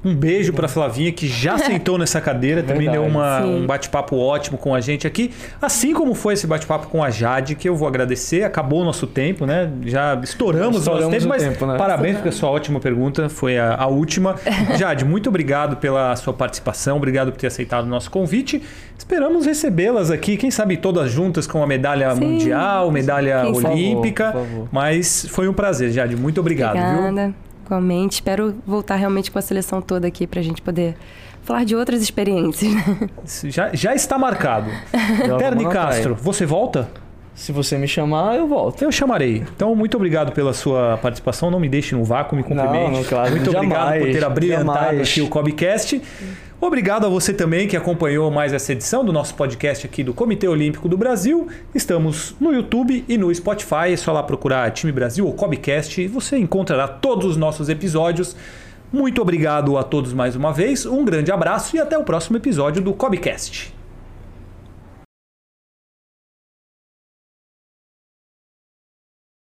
Um beijo para Flavinha, que já sentou nessa cadeira, também Verdade, deu uma, um bate-papo ótimo com a gente aqui. Assim como foi esse bate-papo com a Jade, que eu vou agradecer. Acabou o nosso tempo, né? Já estouramos, estouramos o nosso tempo, mas tempo, né? parabéns porque a sua ótima pergunta foi a, a última. Jade, muito obrigado pela sua participação, obrigado por ter aceitado o nosso convite. Esperamos recebê-las aqui, quem sabe todas juntas com a medalha Sim. mundial, medalha quem olímpica. Por favor, por favor. Mas foi um prazer, Jade. Muito obrigado. Obrigada. Viu? Igualmente. Espero voltar realmente com a seleção toda aqui para a gente poder falar de outras experiências. Já, já está marcado. Terni Castro, você volta? Se você me chamar, eu volto. Eu chamarei. Então, muito obrigado pela sua participação. Não me deixe no vácuo, me cumprimente. Não, não, claro, muito jamais, obrigado por ter abrilhantado aqui o Cobcast. Obrigado a você também que acompanhou mais essa edição do nosso podcast aqui do Comitê Olímpico do Brasil. Estamos no YouTube e no Spotify. É só lá procurar Time Brasil ou Cobcast e você encontrará todos os nossos episódios. Muito obrigado a todos mais uma vez, um grande abraço e até o próximo episódio do Cobcast.